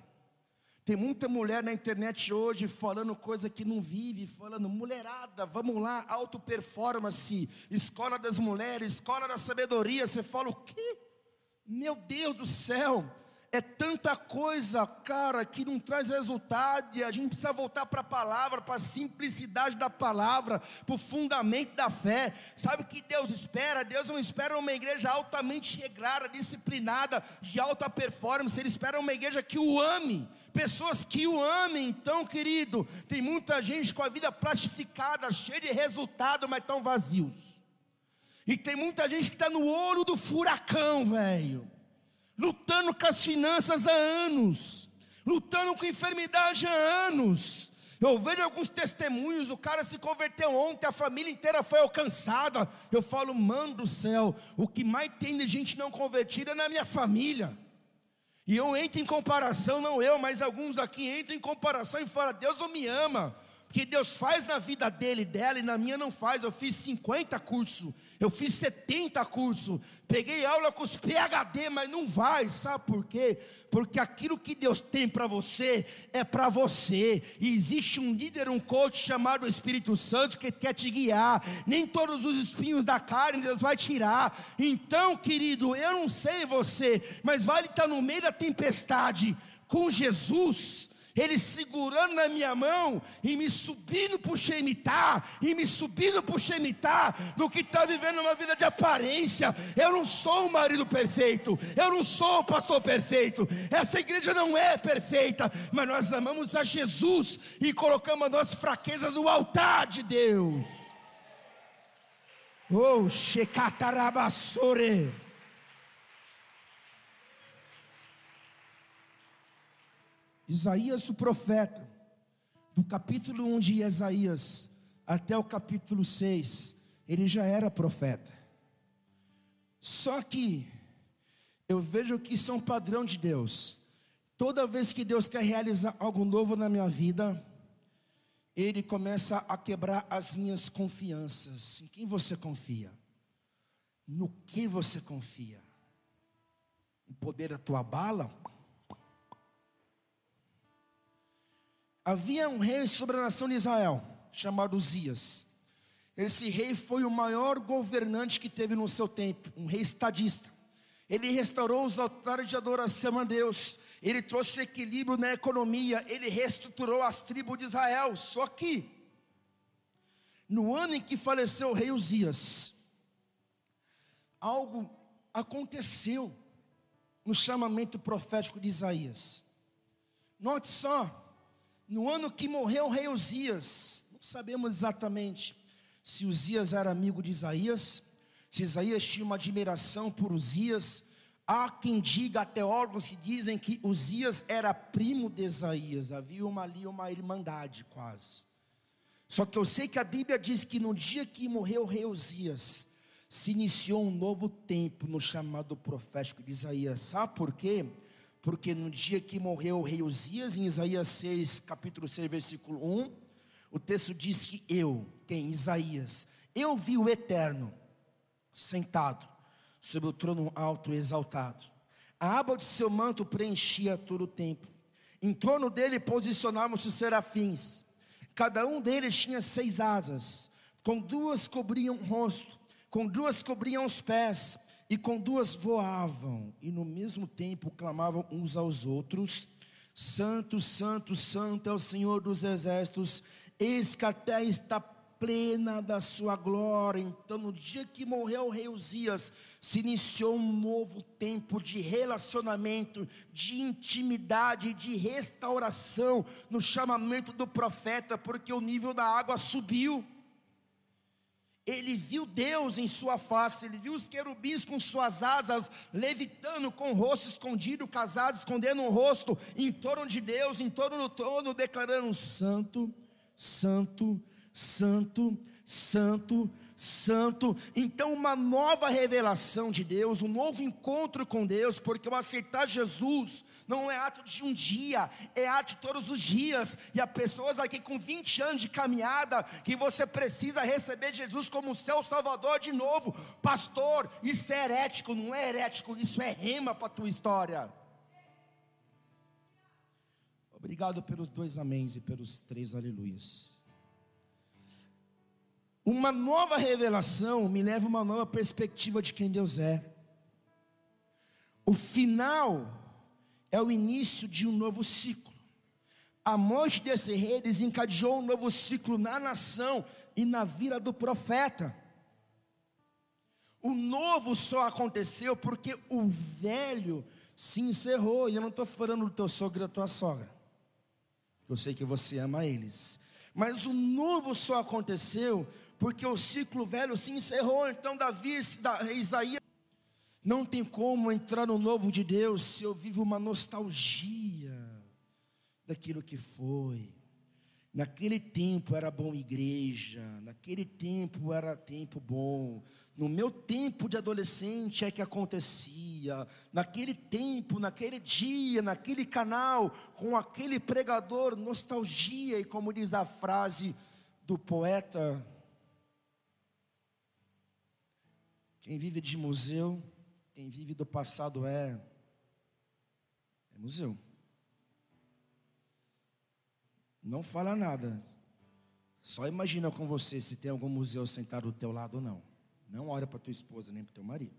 Tem muita mulher na internet hoje falando coisa que não vive, falando mulherada, vamos lá, auto performance, escola das mulheres, escola da sabedoria. Você fala o quê? Meu Deus do céu! É tanta coisa, cara, que não traz resultado, e a gente precisa voltar para a palavra, para a simplicidade da palavra, para o fundamento da fé. Sabe o que Deus espera? Deus não espera uma igreja altamente regrada, disciplinada, de alta performance, Ele espera uma igreja que o ame, pessoas que o amem. Então, querido, tem muita gente com a vida plastificada, cheia de resultado, mas tão vazios. E tem muita gente que está no ouro do furacão, velho lutando com as finanças há anos, lutando com enfermidade há anos. Eu vejo alguns testemunhos, o cara se converteu ontem, a família inteira foi alcançada. Eu falo, mano do céu, o que mais tem de gente não convertida é na minha família. E eu entro em comparação, não eu, mas alguns aqui entram em comparação e falam, Deus não me ama que Deus faz na vida dele, dela e na minha não faz. Eu fiz 50 cursos, eu fiz 70 cursos, peguei aula com os PhD, mas não vai, sabe por quê? Porque aquilo que Deus tem para você é para você. E existe um líder, um coach chamado Espírito Santo que quer te guiar. Nem todos os espinhos da carne Deus vai tirar. Então, querido, eu não sei você, mas vale estar no meio da tempestade com Jesus ele segurando na minha mão e me subindo para o Shemitah, e me subindo para o Shemitah, do que está vivendo uma vida de aparência. Eu não sou o marido perfeito, eu não sou o pastor perfeito, essa igreja não é perfeita, mas nós amamos a Jesus e colocamos as nossas fraquezas no altar de Deus. Oh, Shekatarabassore. Isaías, o profeta, do capítulo 1 de Isaías até o capítulo 6, ele já era profeta. Só que eu vejo que isso é um padrão de Deus. Toda vez que Deus quer realizar algo novo na minha vida, Ele começa a quebrar as minhas confianças. Em quem você confia? No que você confia? O poder da tua bala? Havia um rei sobre a nação de Israel, chamado Uzias. Esse rei foi o maior governante que teve no seu tempo, um rei estadista. Ele restaurou os altares de adoração a Deus, ele trouxe equilíbrio na economia, ele reestruturou as tribos de Israel. Só que, no ano em que faleceu o rei Uzias, algo aconteceu no chamamento profético de Isaías. Note só, no ano que morreu o rei Uzias, não sabemos exatamente se Uzias era amigo de Isaías, se Isaías tinha uma admiração por Uzias. Há quem diga, até órgãos que dizem que Uzias era primo de Isaías, havia uma, ali uma irmandade quase. Só que eu sei que a Bíblia diz que no dia que morreu o rei Uzias, se iniciou um novo tempo no chamado profético de Isaías. Sabe por quê? Porque no dia que morreu o rei Uzias, em Isaías 6, capítulo 6, versículo 1, o texto diz que eu, quem? Isaías, eu vi o Eterno sentado sobre o trono alto e exaltado. A aba de seu manto preenchia todo o tempo. Em torno dele posicionavam-se os serafins. Cada um deles tinha seis asas. Com duas cobriam o rosto, com duas cobriam os pés, e com duas voavam, e no mesmo tempo clamavam uns aos outros: Santo, Santo, Santo é o Senhor dos exércitos, eis que a terra está plena da sua glória. Então, no dia que morreu o rei Uzias, se iniciou um novo tempo de relacionamento, de intimidade, de restauração no chamamento do profeta, porque o nível da água subiu. Ele viu Deus em sua face, ele viu os querubins com suas asas, levitando com o rosto escondido, casados, escondendo o rosto em torno de Deus, em torno do trono, declarando: Santo, Santo, Santo, Santo, Santo. Então, uma nova revelação de Deus, um novo encontro com Deus, porque eu aceitar Jesus não é ato de um dia, é ato de todos os dias. E há pessoas aqui com 20 anos de caminhada que você precisa receber Jesus como seu Salvador de novo. Pastor, isso é herético, não é herético, isso é rema para a tua história. Obrigado pelos dois améns e pelos três aleluias. Uma nova revelação me leva a uma nova perspectiva de quem Deus é. O final é o início de um novo ciclo. A morte desse rei desencadeou um novo ciclo na nação e na vida do profeta. O novo só aconteceu porque o velho se encerrou. E eu não estou falando do teu sogro e da tua sogra. Eu sei que você ama eles. Mas o novo só aconteceu porque o ciclo velho se encerrou. Então, Davi, Isaías, não tem como entrar no novo de Deus se eu vivo uma nostalgia daquilo que foi. Naquele tempo era bom igreja, naquele tempo era tempo bom. No meu tempo de adolescente é que acontecia. Naquele tempo, naquele dia, naquele canal, com aquele pregador, nostalgia, e como diz a frase do poeta, quem vive de museu, quem vive do passado é, é museu. Não fala nada. Só imagina com você se tem algum museu sentado do teu lado ou não. Não olha para tua esposa nem para teu marido.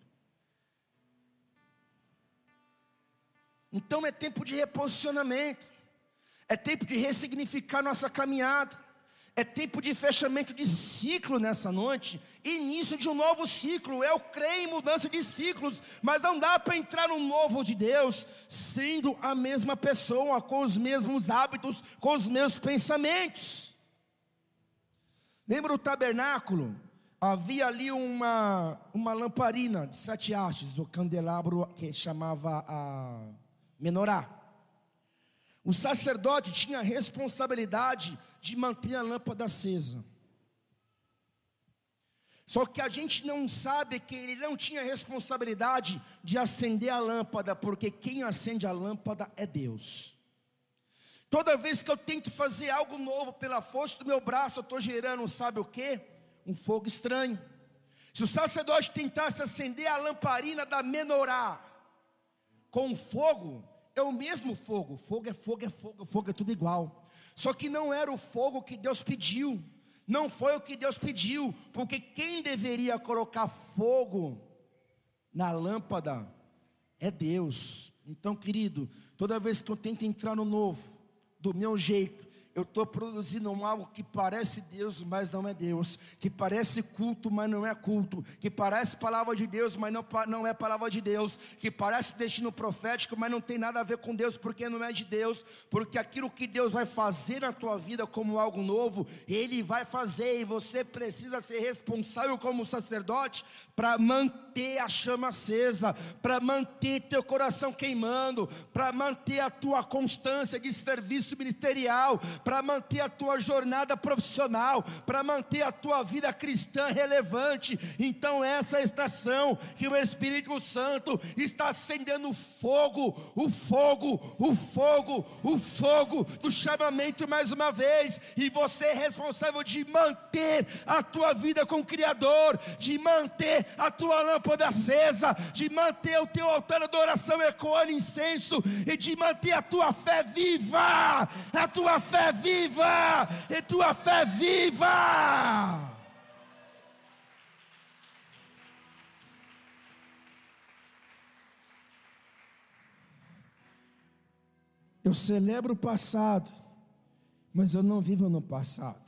Então é tempo de reposicionamento. É tempo de ressignificar nossa caminhada. É tempo de fechamento de ciclo nessa noite, início de um novo ciclo. Eu creio em mudança de ciclos, mas não dá para entrar no novo de Deus sendo a mesma pessoa, com os mesmos hábitos, com os mesmos pensamentos. Lembra o tabernáculo? Havia ali uma, uma lamparina de sete hastes, o candelabro que chamava a menorá. O sacerdote tinha a responsabilidade de manter a lâmpada acesa. Só que a gente não sabe que ele não tinha responsabilidade de acender a lâmpada, porque quem acende a lâmpada é Deus. Toda vez que eu tento fazer algo novo pela força do meu braço, eu estou gerando, sabe o que? Um fogo estranho. Se o sacerdote tentasse acender a lamparina da menorá com fogo, é o mesmo fogo. Fogo é fogo, é fogo, fogo é tudo igual. Só que não era o fogo que Deus pediu, não foi o que Deus pediu, porque quem deveria colocar fogo na lâmpada é Deus. Então, querido, toda vez que eu tento entrar no novo, do meu jeito, eu estou produzindo algo que parece Deus, mas não é Deus, que parece culto, mas não é culto, que parece palavra de Deus, mas não, não é palavra de Deus, que parece destino profético, mas não tem nada a ver com Deus, porque não é de Deus, porque aquilo que Deus vai fazer na tua vida como algo novo, Ele vai fazer, e você precisa ser responsável como sacerdote para manter a chama acesa, para manter teu coração queimando, para manter a tua constância de serviço ministerial, para manter a tua jornada profissional, para manter a tua vida cristã relevante. Então, essa é estação que o Espírito Santo está acendendo fogo, o fogo, o fogo, o fogo do chamamento mais uma vez, e você é responsável de manter a tua vida com o Criador, de manter a tua lâmpada acesa, de manter o teu altar de adoração ecoando incenso e de manter a tua fé viva, a tua fé viva, e tua fé viva. Eu celebro o passado, mas eu não vivo no passado.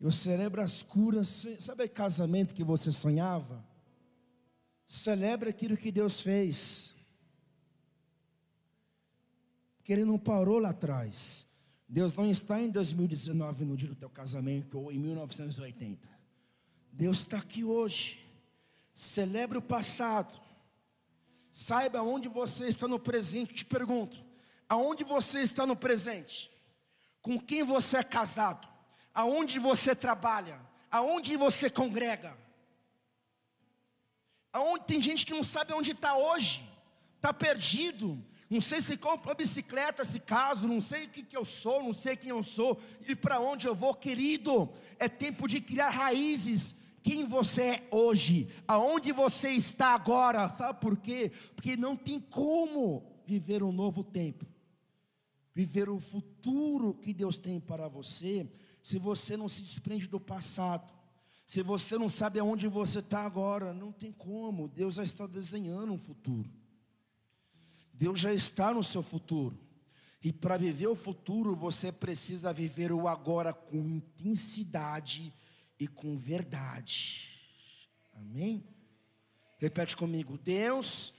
Eu celebro as curas. Sabe o casamento que você sonhava? Celebra aquilo que Deus fez. Que Ele não parou lá atrás. Deus não está em 2019 no dia do teu casamento ou em 1980. Deus está aqui hoje. Celebre o passado. Saiba onde você está no presente. Te pergunto: aonde você está no presente? Com quem você é casado? Aonde você trabalha? Aonde você congrega? Aonde tem gente que não sabe onde está hoje, está perdido, não sei se compra bicicleta, se caso, não sei o que, que eu sou, não sei quem eu sou e para onde eu vou, querido. É tempo de criar raízes. Quem você é hoje, aonde você está agora, sabe por quê? Porque não tem como viver um novo tempo, viver o futuro que Deus tem para você, se você não se desprende do passado. Se você não sabe aonde você está agora, não tem como. Deus já está desenhando um futuro. Deus já está no seu futuro. E para viver o futuro, você precisa viver o agora com intensidade e com verdade. Amém? Repete comigo: Deus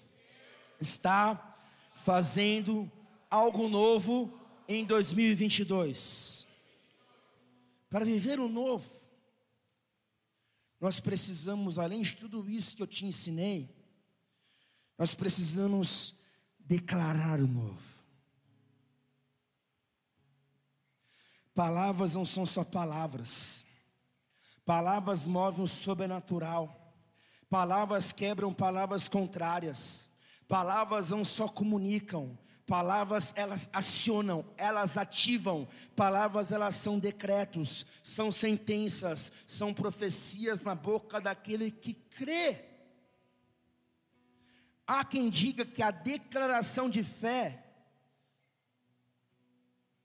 está fazendo algo novo em 2022. Para viver o novo, nós precisamos, além de tudo isso que eu te ensinei, nós precisamos declarar o novo. Palavras não são só palavras, palavras movem o sobrenatural, palavras quebram palavras contrárias, palavras não só comunicam, palavras elas acionam, elas ativam, palavras elas são decretos, são sentenças, são profecias na boca daquele que crê. Há quem diga que a declaração de fé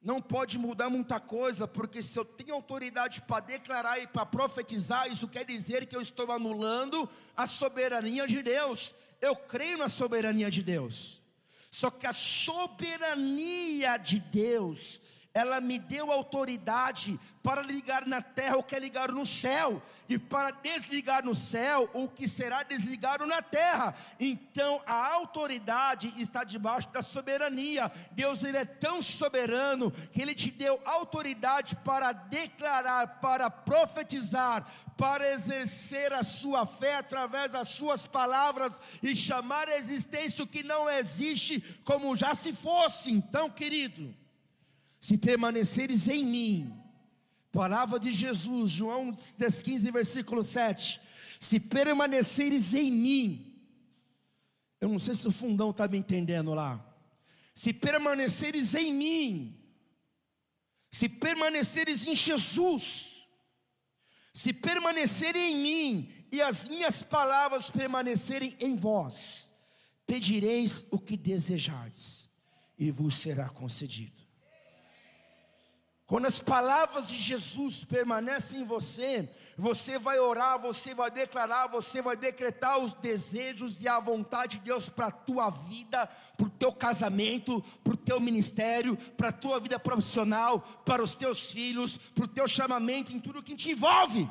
não pode mudar muita coisa, porque se eu tenho autoridade para declarar e para profetizar, isso quer dizer que eu estou anulando a soberania de Deus. Eu creio na soberania de Deus. Só que a soberania de Deus ela me deu autoridade para ligar na terra o que é ligado no céu, e para desligar no céu o que será desligado na terra. Então a autoridade está debaixo da soberania. Deus ele é tão soberano que ele te deu autoridade para declarar, para profetizar, para exercer a sua fé através das suas palavras e chamar a existência o que não existe como já se fosse. Então, querido, se permaneceres em mim, palavra de Jesus, João 15, versículo 7. Se permaneceres em mim, eu não sei se o fundão está me entendendo lá. Se permaneceres em mim, se permaneceres em Jesus, se permanecerem em mim e as minhas palavras permanecerem em vós, pedireis o que desejardes e vos será concedido. Quando as palavras de Jesus permanecem em você, você vai orar, você vai declarar, você vai decretar os desejos e a vontade de Deus para a tua vida, para o teu casamento, para o teu ministério, para a tua vida profissional, para os teus filhos, para o teu chamamento, em tudo que te envolve.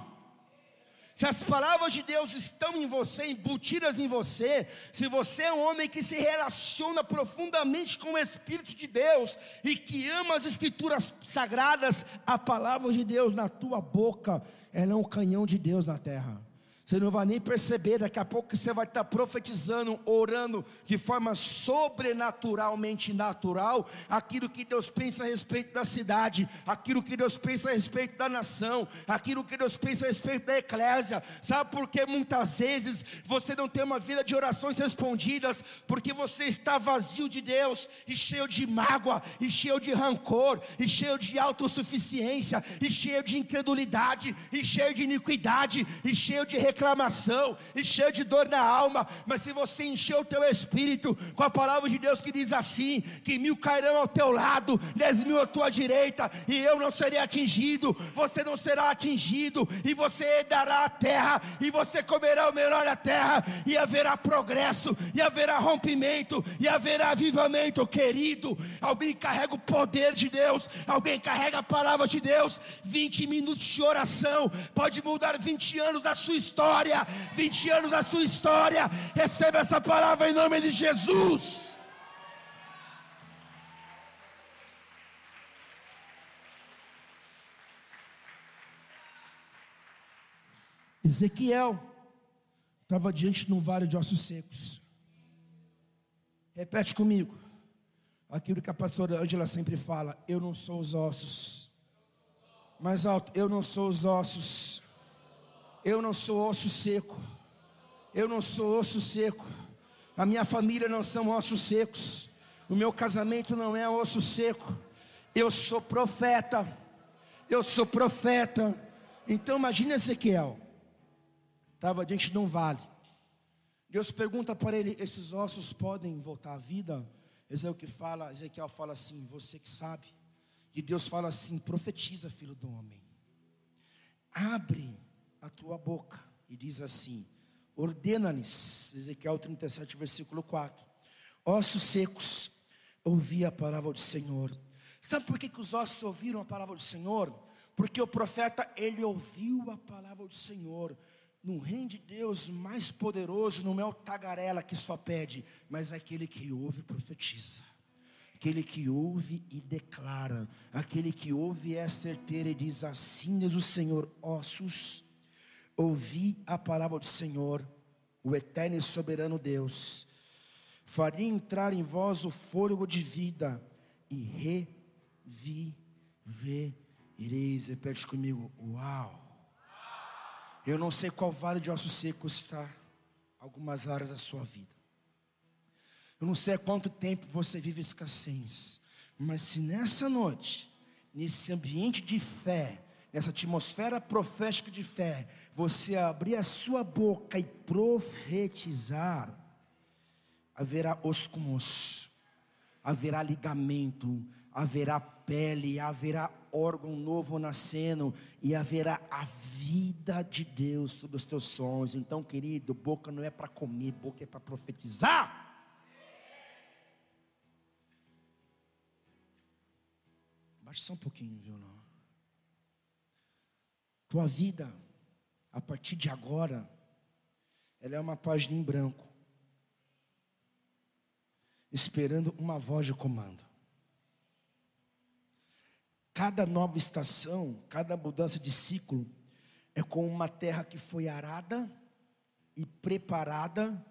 Se as palavras de Deus estão em você, embutidas em você, se você é um homem que se relaciona profundamente com o Espírito de Deus e que ama as Escrituras sagradas, a palavra de Deus na tua boca, ela é um canhão de Deus na terra. Você não vai nem perceber, daqui a pouco você vai estar profetizando, orando de forma sobrenaturalmente natural, aquilo que Deus pensa a respeito da cidade, aquilo que Deus pensa a respeito da nação, aquilo que Deus pensa a respeito da eclésia. Sabe por que muitas vezes você não tem uma vida de orações respondidas? Porque você está vazio de Deus, e cheio de mágoa, e cheio de rancor, e cheio de autossuficiência, e cheio de incredulidade, e cheio de iniquidade, e cheio de reclamação e cheio de dor na alma, mas se você encher o teu espírito com a palavra de Deus que diz assim: que mil cairão ao teu lado, dez mil à tua direita, e eu não serei atingido, você não será atingido, e você herdará a terra, e você comerá o melhor da terra, e haverá progresso, e haverá rompimento, e haverá avivamento, querido. Alguém carrega o poder de Deus, alguém carrega a palavra de Deus, 20 minutos de oração, pode mudar 20 anos da sua história história, 20 anos da sua história. Receba essa palavra em nome de Jesus. Ezequiel estava diante de um vale de ossos secos. Repete comigo. Aquilo que a pastora Angela sempre fala: Eu não sou os ossos. Mais alto, eu não sou os ossos. Eu não sou osso seco. Eu não sou osso seco. A minha família não são ossos secos. O meu casamento não é osso seco. Eu sou profeta. Eu sou profeta. Então imagine Ezequiel. Estava diante de um vale. Deus pergunta para ele: esses ossos podem voltar à vida? Ezequiel fala, Ezequiel fala assim: você que sabe. E Deus fala assim: profetiza, filho do homem. Abre a tua boca e diz assim: ordena-lhes, Ezequiel 37, versículo 4: ossos secos, ouvi a palavra do Senhor. Sabe por que, que os ossos ouviram a palavra do Senhor? Porque o profeta, ele ouviu a palavra do Senhor. No reino de Deus mais poderoso, não é o tagarela que só pede, mas é aquele que ouve profetiza. Aquele que ouve e declara, aquele que ouve é certeiro e diz: Assim diz o Senhor, ossos, ouvi a palavra do Senhor, o eterno e soberano Deus, faria entrar em vós o fôlego de vida e revivereis. Repete comigo: Uau! Eu não sei qual vale de ossos secos está algumas áreas da sua vida. Eu não sei há quanto tempo você vive escassez, mas se nessa noite, nesse ambiente de fé, nessa atmosfera profética de fé, você abrir a sua boca e profetizar, haverá osso, haverá ligamento, haverá pele, haverá órgão novo nascendo e haverá a vida de Deus sobre os teus sonhos. Então, querido, boca não é para comer, boca é para profetizar. Baixa só um pouquinho, viu? Não. Tua vida, a partir de agora, ela é uma página em branco, esperando uma voz de comando. Cada nova estação, cada mudança de ciclo, é como uma terra que foi arada e preparada,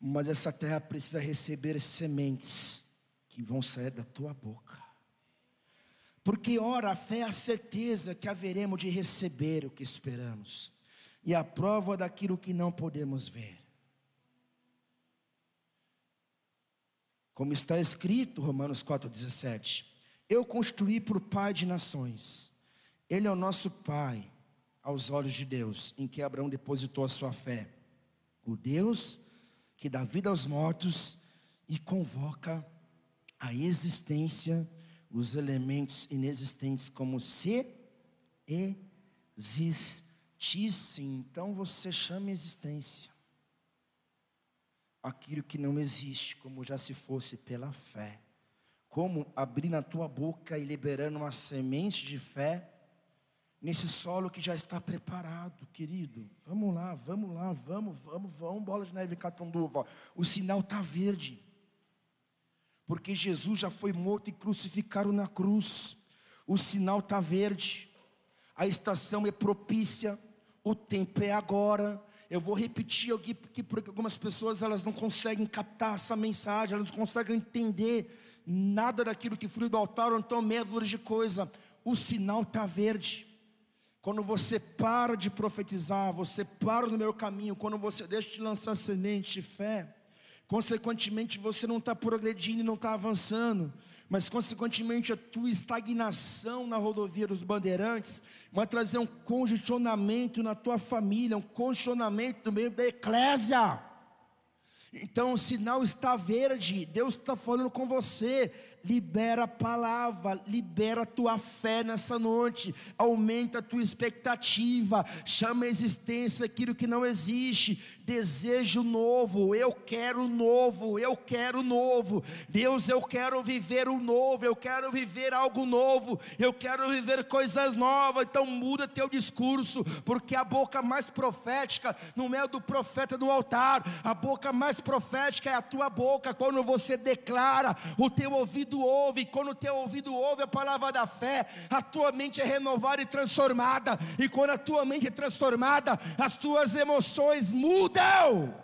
mas essa terra precisa receber sementes que vão sair da tua boca. Porque, ora, a fé é a certeza que haveremos de receber o que esperamos, e a prova daquilo que não podemos ver. Como está escrito, Romanos 4,17. Eu construí por Pai de nações. Ele é o nosso Pai, aos olhos de Deus, em que Abraão depositou a sua fé. O Deus que dá vida aos mortos e convoca a existência os elementos inexistentes como se existissem. Então você chama existência aquilo que não existe, como já se fosse pela fé como abrir na tua boca e liberando uma semente de fé nesse solo que já está preparado, querido. Vamos lá, vamos lá, vamos, vamos, vamos, bola de neve catanduva. O sinal está verde. Porque Jesus já foi morto e crucificado na cruz. O sinal está verde. A estação é propícia. O tempo é agora. Eu vou repetir aqui porque algumas pessoas elas não conseguem captar essa mensagem, elas não conseguem entender nada daquilo que flui do altar, ou então meia de coisa, o sinal está verde. Quando você para de profetizar, você para no meu caminho, quando você deixa de lançar semente de fé, consequentemente você não está progredindo não está avançando, mas consequentemente a tua estagnação na rodovia dos bandeirantes vai trazer um congestionamento na tua família, um congestionamento no meio da eclésia. Então o sinal está verde, Deus está falando com você. Libera a palavra, libera a tua fé nessa noite, aumenta a tua expectativa, chama a existência aquilo que não existe, desejo novo, eu quero novo, eu quero novo. Deus, eu quero viver o novo, eu quero viver algo novo, eu quero viver coisas novas. Então muda teu discurso, porque a boca mais profética não é do profeta do altar, a boca mais profética é a tua boca quando você declara, o teu ouvido ouve, quando o teu ouvido ouve a palavra da fé, a tua mente é renovada e transformada, e quando a tua mente é transformada, as tuas emoções mudam mudou.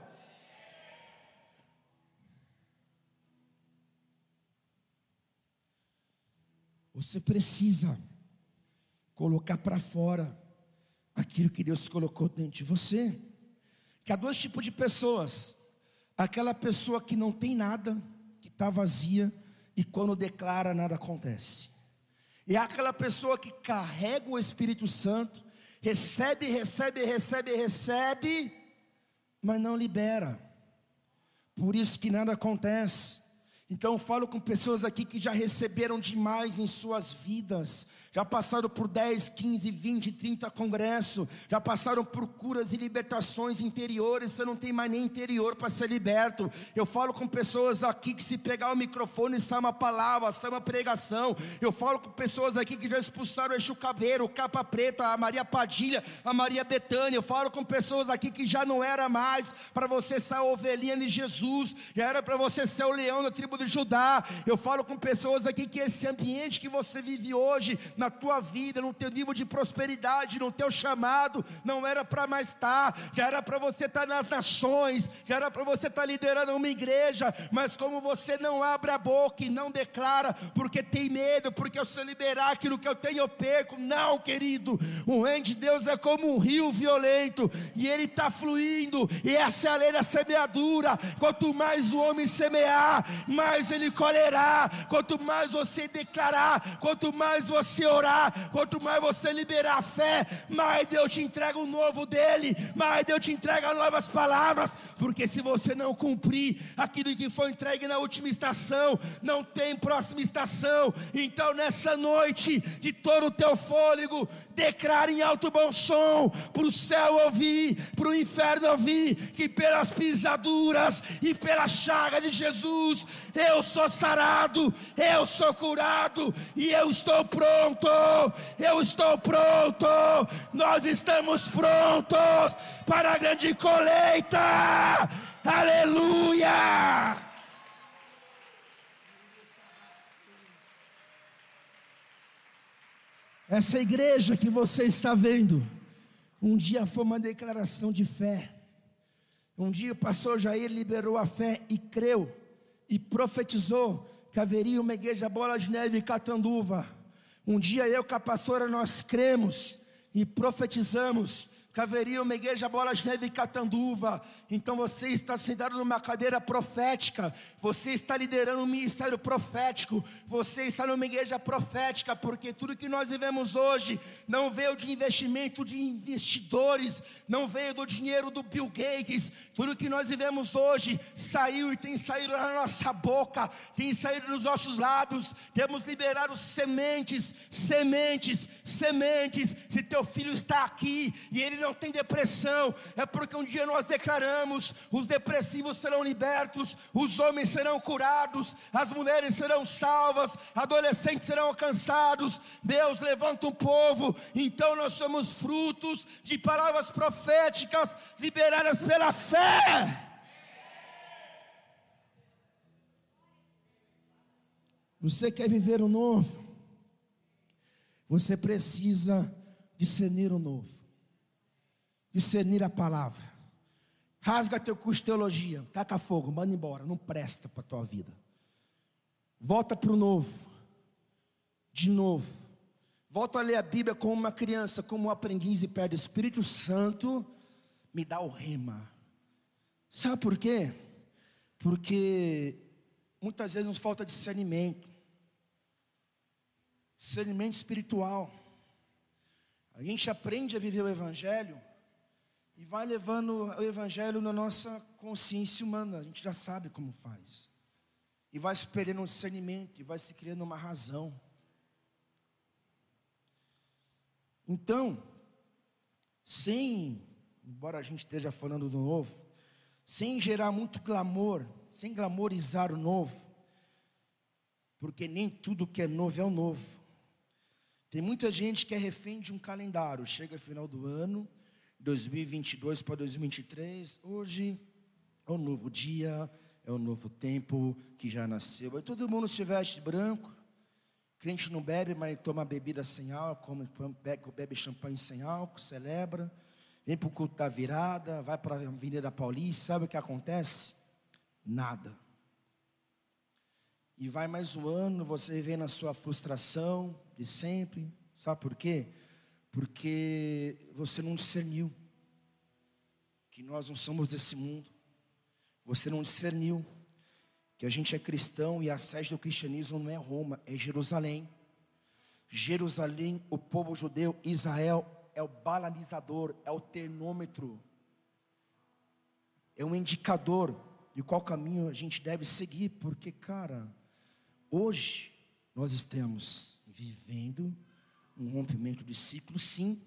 Você precisa colocar para fora aquilo que Deus colocou dentro de você. Que há dois tipos de pessoas: aquela pessoa que não tem nada, que está vazia, e quando declara, nada acontece. E aquela pessoa que carrega o Espírito Santo, recebe, recebe, recebe, recebe, mas não libera. Por isso que nada acontece. Então eu falo com pessoas aqui que já receberam demais em suas vidas, já passaram por 10, 15, 20, 30 congressos, já passaram por curas e libertações interiores, você não tem mais nem interior para ser liberto. Eu falo com pessoas aqui que se pegar o microfone está uma palavra, está uma pregação. Eu falo com pessoas aqui que já expulsaram o Exu Caveiro, o Capa Preta, a Maria Padilha, a Maria Betânia. Eu falo com pessoas aqui que já não era mais para você ser a ovelhinha de Jesus, já era para você ser o leão da tribo de Judá. Eu falo com pessoas aqui que esse ambiente que você vive hoje, na tua vida, no teu nível de prosperidade, no teu chamado, não era para mais estar, já era para você estar nas nações, já era para você estar liderando uma igreja, mas como você não abre a boca e não declara, porque tem medo, porque se eu liberar aquilo que eu tenho, eu perco. Não, querido, o reino de Deus é como um rio violento, e ele está fluindo, e essa é a lei da semeadura. Quanto mais o homem semear, mais ele colherá. Quanto mais você declarar, quanto mais você orar, quanto mais você liberar a fé, mais Deus te entrega o novo dele, mais Deus te entrega novas palavras, porque se você não cumprir aquilo que foi entregue na última estação, não tem próxima estação. Então nessa noite, de todo o teu fôlego, declare em alto bom som, para o céu ouvir, para o inferno ouvir, que pelas pisaduras e pela chaga de Jesus, eu sou sarado, eu sou curado e eu estou pronto. Eu estou pronto. Nós estamos prontos para a grande colheita. Aleluia! Essa igreja que você está vendo, um dia foi uma declaração de fé. Um dia o pastor Jair liberou a fé e creu e profetizou que haveria uma igreja bola de neve em Catanduva. Um dia eu com a pastora nós cremos e profetizamos que haveria uma igreja bola de neve em Catanduva. Então você está sentado numa cadeira profética, você está liderando um ministério profético, você está numa igreja profética, porque tudo que nós vivemos hoje não veio de investimento de investidores, não veio do dinheiro do Bill Gates, tudo que nós vivemos hoje saiu e tem saído na nossa boca, tem saído dos nossos lábios, temos liberado sementes, sementes, sementes. Se teu filho está aqui e ele não tem depressão, é porque um dia nós declaramos: os depressivos serão libertos, os homens serão curados, as mulheres serão salvas, adolescentes serão alcançados. Deus levanta um povo, então nós somos frutos de palavras proféticas liberadas pela fé. Você quer viver o novo? Você precisa discernir o novo discernir a palavra. Rasga teu curso de teologia, taca fogo, manda embora, não presta para a tua vida. Volta para o novo, de novo. Volta a ler a Bíblia como uma criança, como um aprendiz e pede o Espírito Santo, me dá o rema. Sabe por quê? Porque muitas vezes nos falta discernimento, discernimento espiritual. A gente aprende a viver o Evangelho e vai levando o Evangelho na nossa consciência humana, a gente já sabe como faz. E vai se perdendo um discernimento, e vai se criando uma razão. Então, sem, embora a gente esteja falando do novo, sem gerar muito clamor, sem glamorizar o novo, porque nem tudo que é novo é o novo. Tem muita gente que é refém de um calendário, chega final do ano, 2022 para 2023, hoje é um novo dia, é um novo tempo que já nasceu. Aí todo mundo se veste branco, crente não bebe, mas toma bebida sem álcool, bebe champanhe sem álcool, celebra, vem para o culto da virada, vai para a Avenida Paulista, sabe o que acontece? Nada. E vai mais um ano, você vê na sua frustração de sempre, sabe por quê? Porque você não discerniu que nós não somos desse mundo. Você não discerniu que a gente é cristão e a sede do cristianismo não é Roma, é Jerusalém. Jerusalém, o povo judeu, Israel é o balanizador, é o termômetro, é um indicador e qual caminho a gente deve seguir, porque, cara, hoje nós estamos vivendo um rompimento de ciclo, sim,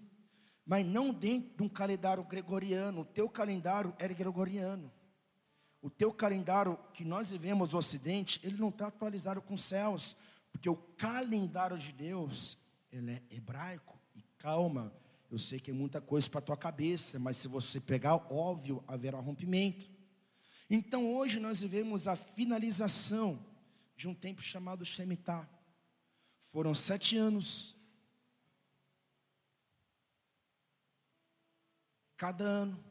mas não dentro de um calendário gregoriano. O teu calendário era gregoriano. O teu calendário que nós vivemos no Ocidente, ele não está atualizado com os céus, porque o calendário de Deus, ele é hebraico. E calma, eu sei que é muita coisa para a tua cabeça, mas se você pegar, óbvio, haverá rompimento. Então hoje nós vivemos a finalização de um tempo chamado Shemitah. Foram sete anos cada ano,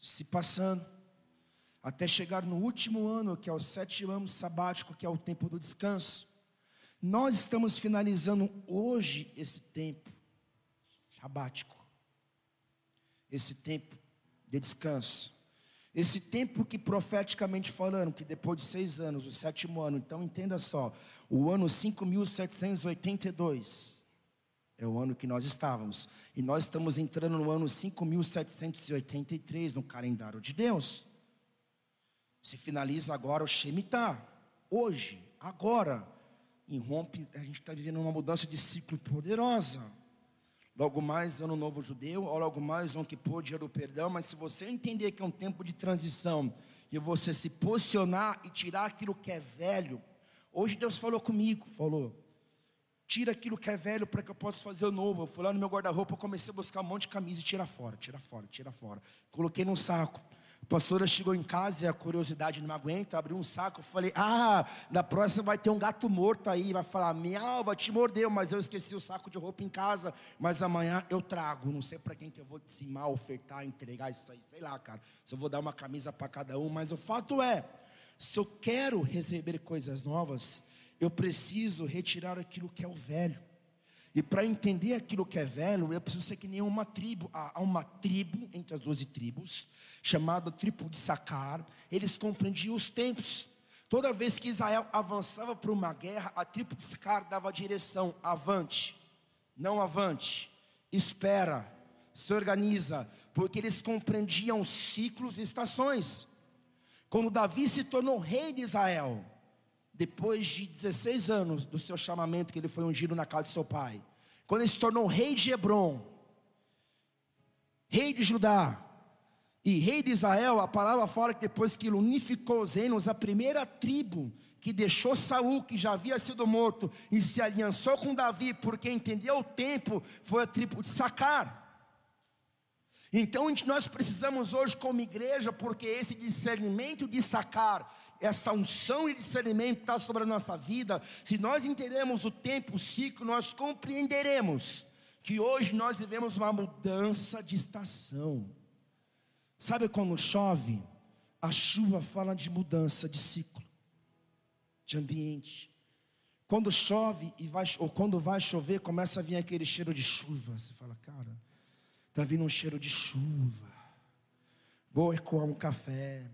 se passando, até chegar no último ano, que é o sétimo ano sabático, que é o tempo do descanso. Nós estamos finalizando hoje esse tempo sabático, esse tempo de descanso. Esse tempo que profeticamente falando, que depois de seis anos, o sétimo ano, então entenda só, o ano 5782 é o ano que nós estávamos. E nós estamos entrando no ano 5783 no calendário de Deus. Se finaliza agora o Shemitah. Hoje, agora, irrompe, a gente está vivendo uma mudança de ciclo poderosa. Logo mais ano novo judeu, ou logo mais um que pôde dia do perdão, mas se você entender que é um tempo de transição e você se posicionar e tirar aquilo que é velho, hoje Deus falou comigo, falou: Tira aquilo que é velho para que eu possa fazer o novo. Eu fui lá no meu guarda-roupa, comecei a buscar um monte de camisa e tira fora, tira fora, tira fora. Coloquei num saco. A pastora chegou em casa e a curiosidade não aguenta, abriu um saco, falei, ah, na próxima vai ter um gato morto aí, vai falar, minha alva te mordeu, mas eu esqueci o saco de roupa em casa, mas amanhã eu trago, não sei para quem que eu vou decimar, ofertar, entregar isso aí, sei lá, cara, se eu vou dar uma camisa para cada um, mas o fato é, se eu quero receber coisas novas, eu preciso retirar aquilo que é o velho. E para entender aquilo que é velho, eu preciso ser que nem uma tribo. Há uma tribo entre as doze tribos, chamada tribo de Sacar. Eles compreendiam os tempos. Toda vez que Israel avançava para uma guerra, a tribo de Sacar dava direção: avante, não avante, espera, se organiza, porque eles compreendiam ciclos e estações. Quando Davi se tornou rei de Israel, depois de 16 anos do seu chamamento, que ele foi ungido na casa de seu pai, quando ele se tornou rei de Hebron, rei de Judá e rei de Israel, a palavra fala que depois que ele unificou os reinos, a primeira tribo que deixou Saul, que já havia sido morto, e se aliançou com Davi, porque entendeu o tempo, foi a tribo de Sacar. Então nós precisamos hoje, como igreja, porque esse discernimento de sacar essa unção e discernimento está sobre a nossa vida, se nós entendermos o tempo, o ciclo, nós compreenderemos que hoje nós vivemos uma mudança de estação. Sabe quando chove? A chuva fala de mudança de ciclo, de ambiente. Quando chove e vai, ou quando vai chover, começa a vir aquele cheiro de chuva. Você fala, cara, está vindo um cheiro de chuva. Vou ecoar um café,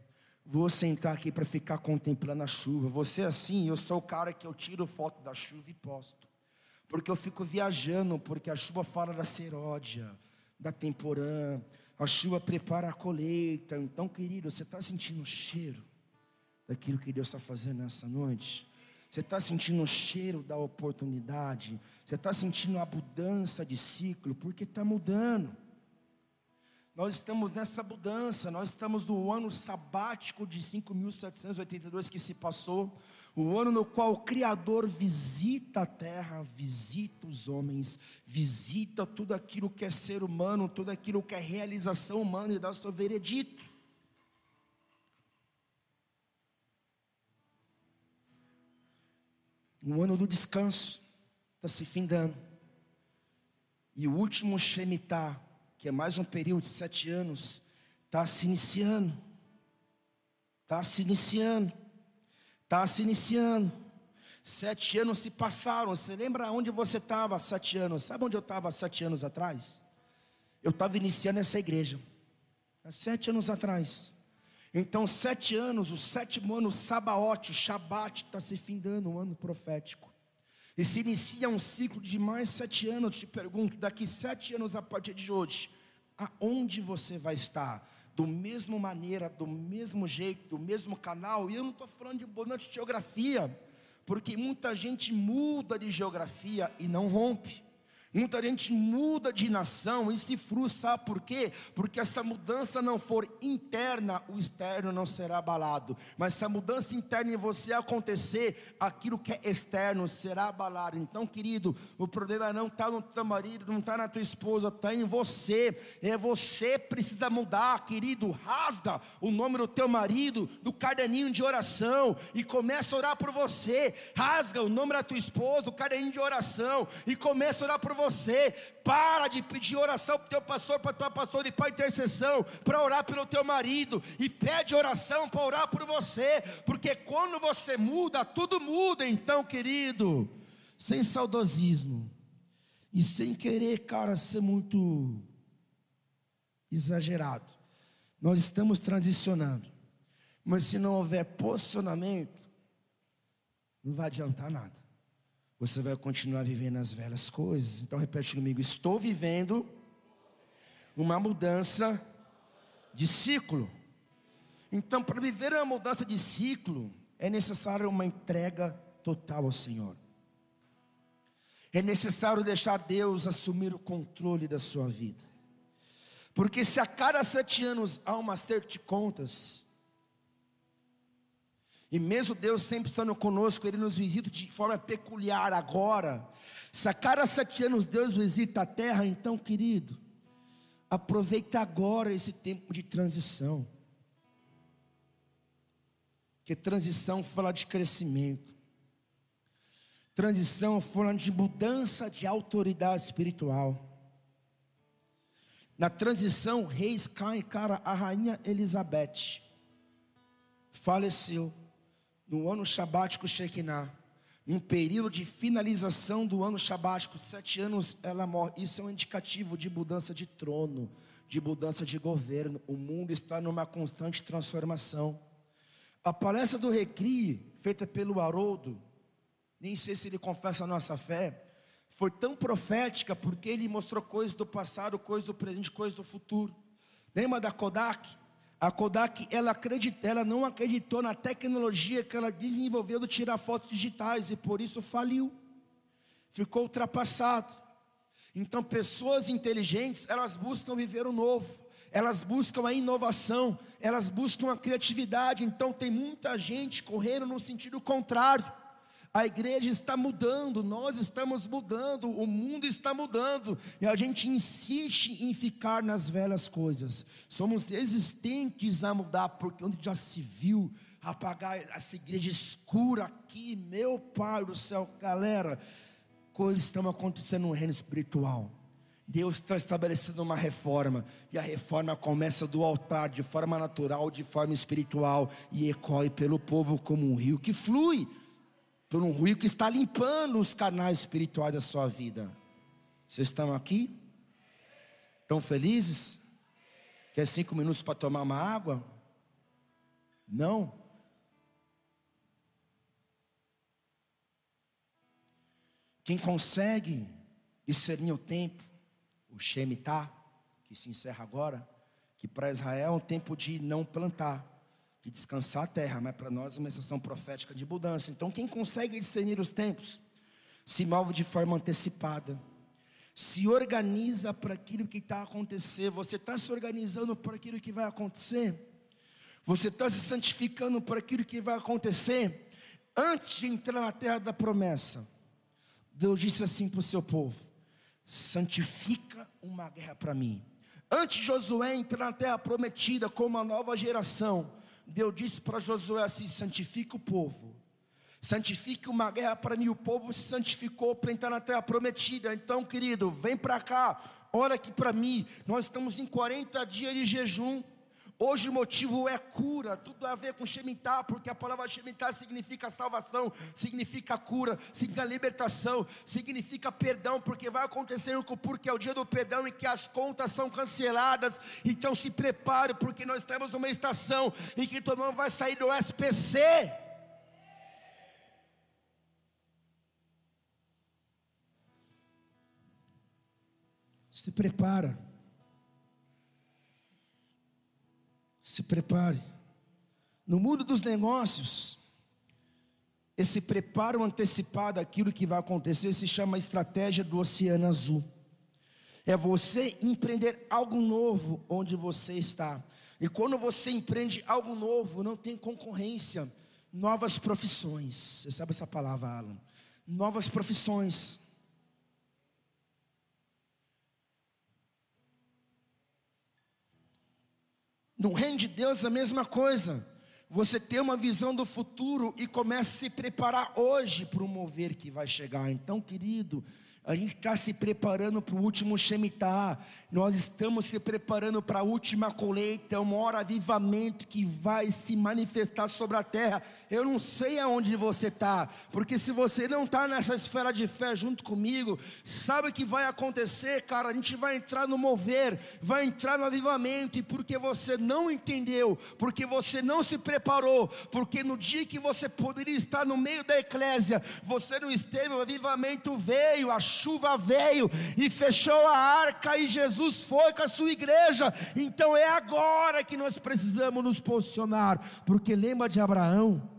Vou sentar aqui para ficar contemplando a chuva. Você é assim, eu sou o cara que eu tiro foto da chuva e posto. Porque eu fico viajando, porque a chuva fala da seródia, da temporã, a chuva prepara a colheita. Então, querido, você está sentindo o cheiro daquilo que Deus está fazendo nessa noite? Você está sentindo o cheiro da oportunidade? Você está sentindo a mudança de ciclo? Porque está mudando. Nós estamos nessa mudança, nós estamos no ano sabático de 5.782 que se passou, o ano no qual o Criador visita a terra, visita os homens, visita tudo aquilo que é ser humano, tudo aquilo que é realização humana e dá seu veredito. O ano do descanso está se findando. E o último Shemitah que é mais um período de sete anos, está se iniciando. Está se iniciando. Está se iniciando. Sete anos se passaram. Você lembra onde você estava sete anos? Sabe onde eu estava sete anos atrás? Eu estava iniciando essa igreja. Há sete anos atrás. Então, sete anos, o sétimo ano, Sabaote, o Shabat, está se findando, um ano profético. E se inicia um ciclo de mais sete anos, eu te pergunto, daqui sete anos a partir de hoje, aonde você vai estar? do mesmo maneira, do mesmo jeito, do mesmo canal. E eu não estou falando de bonante de geografia, porque muita gente muda de geografia e não rompe. Muita gente muda de nação e se frustra, sabe por quê? Porque essa mudança não for interna, o externo não será abalado. Mas se a mudança interna em você acontecer, aquilo que é externo será abalado. Então, querido, o problema não está no teu marido, não está na tua esposa, está em você. É você precisa mudar, querido. Rasga o nome do teu marido do caderninho de oração e começa a orar por você. Rasga o nome da tua esposa, o caderninho de oração e começa a orar por você você. Para de pedir oração para o teu pastor, para a tua pastora e para intercessão, para orar pelo teu marido. E pede oração para orar por você. Porque quando você muda, tudo muda. Então, querido, sem saudosismo. E sem querer, cara, ser muito exagerado. Nós estamos transicionando. Mas se não houver posicionamento, não vai adiantar nada você vai continuar vivendo as velhas coisas. Então repete comigo: estou vivendo uma mudança de ciclo. Então, para viver uma mudança de ciclo, é necessário uma entrega total ao Senhor. É necessário deixar Deus assumir o controle da sua vida. Porque se a cada sete anos há uma acerto contas, e mesmo Deus sempre estando conosco, Ele nos visita de forma peculiar agora. Se a cada sete anos Deus visita a terra, então, querido, aproveita agora esse tempo de transição. Que transição fala de crescimento. Transição fala de mudança de autoridade espiritual. Na transição, reis caem, cara, a rainha Elizabeth faleceu no ano sabático Shekinah, um período de finalização do ano sabático, sete anos ela morre. Isso é um indicativo de mudança de trono, de mudança de governo. O mundo está numa constante transformação. A palestra do Recri, feita pelo Haroldo, nem sei se ele confessa a nossa fé, foi tão profética porque ele mostrou coisas do passado, coisas do presente, coisas do futuro. Lembra da Kodak? A Kodak, ela, acredita, ela não acreditou na tecnologia que ela desenvolveu de tirar fotos digitais e por isso faliu. Ficou ultrapassado. Então, pessoas inteligentes, elas buscam viver o novo, elas buscam a inovação, elas buscam a criatividade. Então, tem muita gente correndo no sentido contrário. A igreja está mudando, nós estamos mudando, o mundo está mudando, e a gente insiste em ficar nas velhas coisas. Somos resistentes a mudar, porque onde já se viu apagar essa igreja escura aqui, meu Pai do céu, galera, coisas estão acontecendo no reino espiritual. Deus está estabelecendo uma reforma, e a reforma começa do altar, de forma natural, de forma espiritual, e ecoe pelo povo como um rio que flui por um rio que está limpando os canais espirituais da sua vida. Vocês estão aqui? Estão felizes? Quer cinco minutos para tomar uma água? Não? Quem consegue discernir o tempo, o Shemitah, que se encerra agora, que para Israel é um tempo de não plantar, de descansar a terra, mas para nós é uma estação profética de mudança. Então, quem consegue discernir os tempos, se move de forma antecipada, se organiza para aquilo que está acontecendo. Você está se organizando para aquilo que vai acontecer? Você está se santificando para aquilo que vai acontecer? Antes de entrar na terra da promessa, Deus disse assim para o seu povo: santifica uma guerra para mim. Antes de Josué entrar na terra prometida com uma nova geração, Deus disse para Josué assim: santifique o povo, santifique uma guerra para mim. O povo se santificou para entrar na terra prometida. Então, querido, vem para cá, olha aqui para mim. Nós estamos em 40 dias de jejum. Hoje o motivo é cura, tudo a ver com Shemitah, porque a palavra Shemitah significa salvação, significa cura, significa libertação, significa perdão, porque vai acontecer porque é o dia do perdão e que as contas são canceladas. Então se prepare, porque nós estamos numa estação em que todo mundo vai sair do SPC. Se prepara. Se prepare. No mundo dos negócios, esse preparo antecipado daquilo que vai acontecer se chama estratégia do Oceano Azul. É você empreender algo novo onde você está. E quando você empreende algo novo, não tem concorrência, novas profissões. Você sabe essa palavra, Alan? Novas profissões. No reino de Deus a mesma coisa. Você tem uma visão do futuro e começa a se preparar hoje para o mover que vai chegar. Então, querido, a gente está se preparando para o último Shemitah, nós estamos se preparando para a última colheita, é um maior avivamento que vai se manifestar sobre a terra. Eu não sei aonde você está, porque se você não está nessa esfera de fé junto comigo, sabe o que vai acontecer, cara? A gente vai entrar no mover, vai entrar no avivamento, e porque você não entendeu, porque você não se preparou, porque no dia que você poderia estar no meio da eclésia, você não esteve, o avivamento veio, a chuva veio e fechou a arca e Jesus foi com a sua igreja. Então é agora que nós precisamos nos posicionar, porque lembra de Abraão?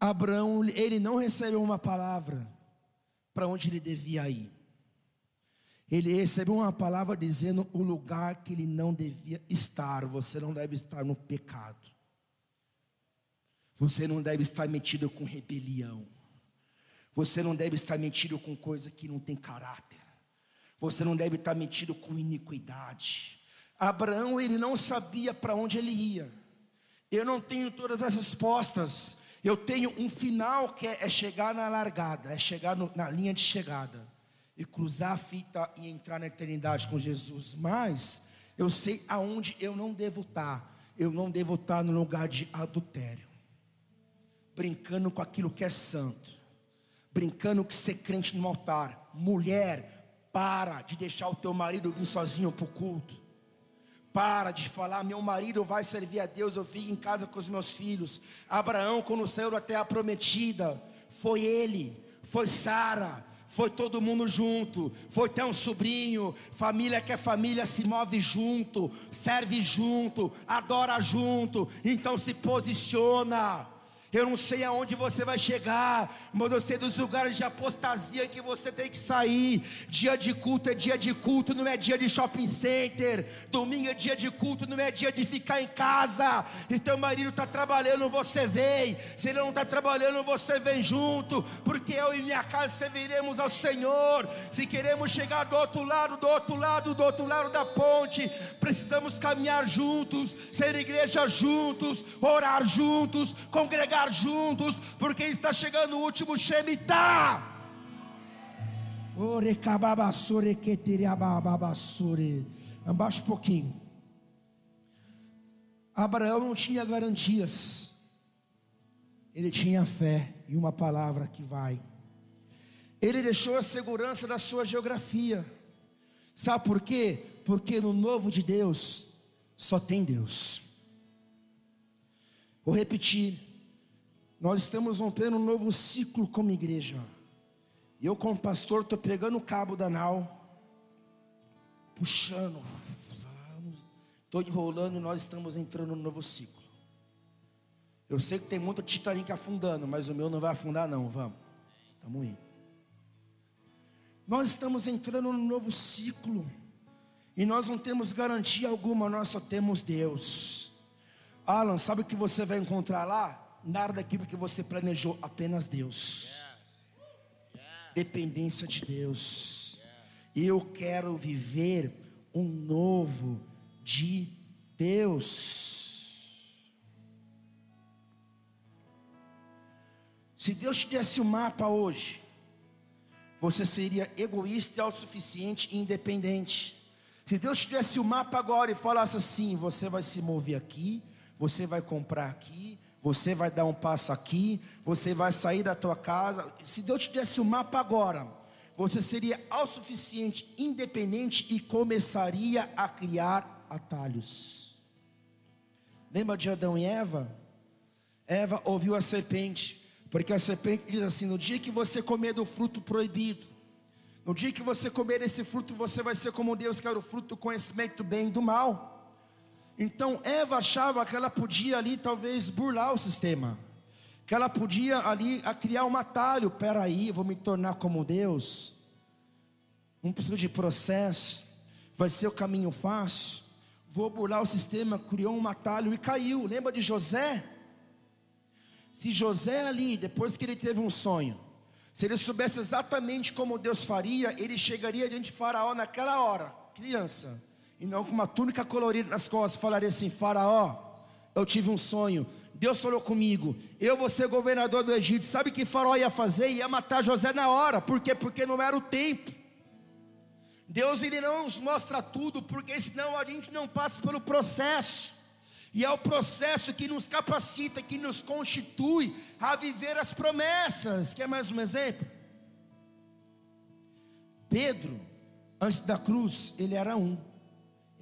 Abraão, ele não recebeu uma palavra para onde ele devia ir. Ele recebeu uma palavra dizendo o lugar que ele não devia estar. Você não deve estar no pecado. Você não deve estar metido com rebelião. Você não deve estar metido com coisa que não tem caráter. Você não deve estar metido com iniquidade. Abraão, ele não sabia para onde ele ia. Eu não tenho todas as respostas. Eu tenho um final que é, é chegar na largada, é chegar no, na linha de chegada e cruzar a fita e entrar na eternidade com Jesus. Mas eu sei aonde eu não devo estar. Eu não devo estar no lugar de adultério, brincando com aquilo que é santo brincando que ser crente no altar. Mulher, para de deixar o teu marido vir sozinho para o culto. Para de falar, meu marido vai servir a Deus, eu fico em casa com os meus filhos. Abraão, quando saiu até a prometida, foi ele, foi Sara, foi todo mundo junto, foi até um sobrinho, família que é família se move junto, serve junto, adora junto, então se posiciona. Eu não sei aonde você vai chegar, mas eu sei dos lugares de apostasia que você tem que sair. Dia de culto é dia de culto, não é dia de shopping center. Domingo é dia de culto, não é dia de ficar em casa. E teu marido está trabalhando, você vem. Se ele não está trabalhando, você vem junto. Porque eu e minha casa serviremos ao Senhor. Se queremos chegar do outro lado, do outro lado, do outro lado da ponte, precisamos caminhar juntos, ser igreja juntos, orar juntos, congregar juntos, porque está chegando o último Shemitah. Abaixa um pouquinho. Abraão não tinha garantias, ele tinha fé e uma palavra que vai. Ele deixou a segurança da sua geografia. Sabe por quê? Porque no novo de Deus só tem Deus. Vou repetir. Nós estamos rompendo um novo ciclo como igreja. E eu, como pastor, estou pegando o cabo da nau, puxando, estou enrolando e nós estamos entrando no novo ciclo. Eu sei que tem muito Titanic afundando, mas o meu não vai afundar, não. Vamos, estamos indo. Nós estamos entrando no novo ciclo, e nós não temos garantia alguma, nós só temos Deus. Alan, sabe o que você vai encontrar lá? Nada daquilo que você planejou, apenas Deus. Dependência de Deus. Eu quero viver um novo de Deus. Se Deus te desse o um mapa hoje, você seria egoísta, autossuficiente e independente. Se Deus te desse o um mapa agora e falasse assim: você vai se mover aqui, você vai comprar aqui, você vai dar um passo aqui, você vai sair da tua casa. Se Deus te desse o um mapa agora, você seria autossuficiente, independente e começaria a criar atalhos. Lembra de Adão e Eva? Eva ouviu a serpente, porque a serpente diz assim: no dia que você comer do fruto proibido, no dia que você comer esse fruto, você vai ser como Deus, que era o fruto do conhecimento do bem e do mal. Então Eva achava que ela podia ali talvez burlar o sistema, que ela podia ali criar um atalho. Peraí, vou me tornar como Deus. Não precisa de processo, vai ser o caminho fácil. Vou burlar o sistema, criou um atalho e caiu. Lembra de José? Se José ali, depois que ele teve um sonho, se ele soubesse exatamente como Deus faria, ele chegaria diante de Faraó naquela hora, criança, e não com uma túnica colorida nas costas, falaria assim: Faraó, eu tive um sonho, Deus falou comigo, eu vou ser governador do Egito. Sabe o que Faraó ia fazer? Ia matar José na hora, por quê? Porque não era o tempo. Deus ele não nos mostra tudo, porque senão a gente não passa pelo processo. E é o processo que nos capacita, que nos constitui a viver as promessas. Quer mais um exemplo? Pedro, antes da cruz, ele era um.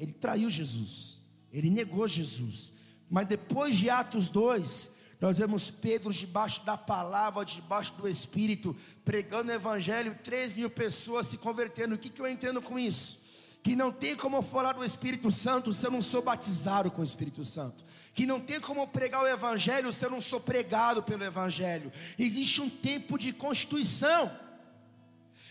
Ele traiu Jesus. Ele negou Jesus. Mas depois de Atos 2, nós vemos Pedro debaixo da palavra, debaixo do Espírito, pregando o Evangelho, 3 mil pessoas se convertendo. O que, que eu entendo com isso? que não tem como falar do Espírito Santo se eu não sou batizado com o Espírito Santo, que não tem como pregar o Evangelho se eu não sou pregado pelo Evangelho. Existe um tempo de constituição.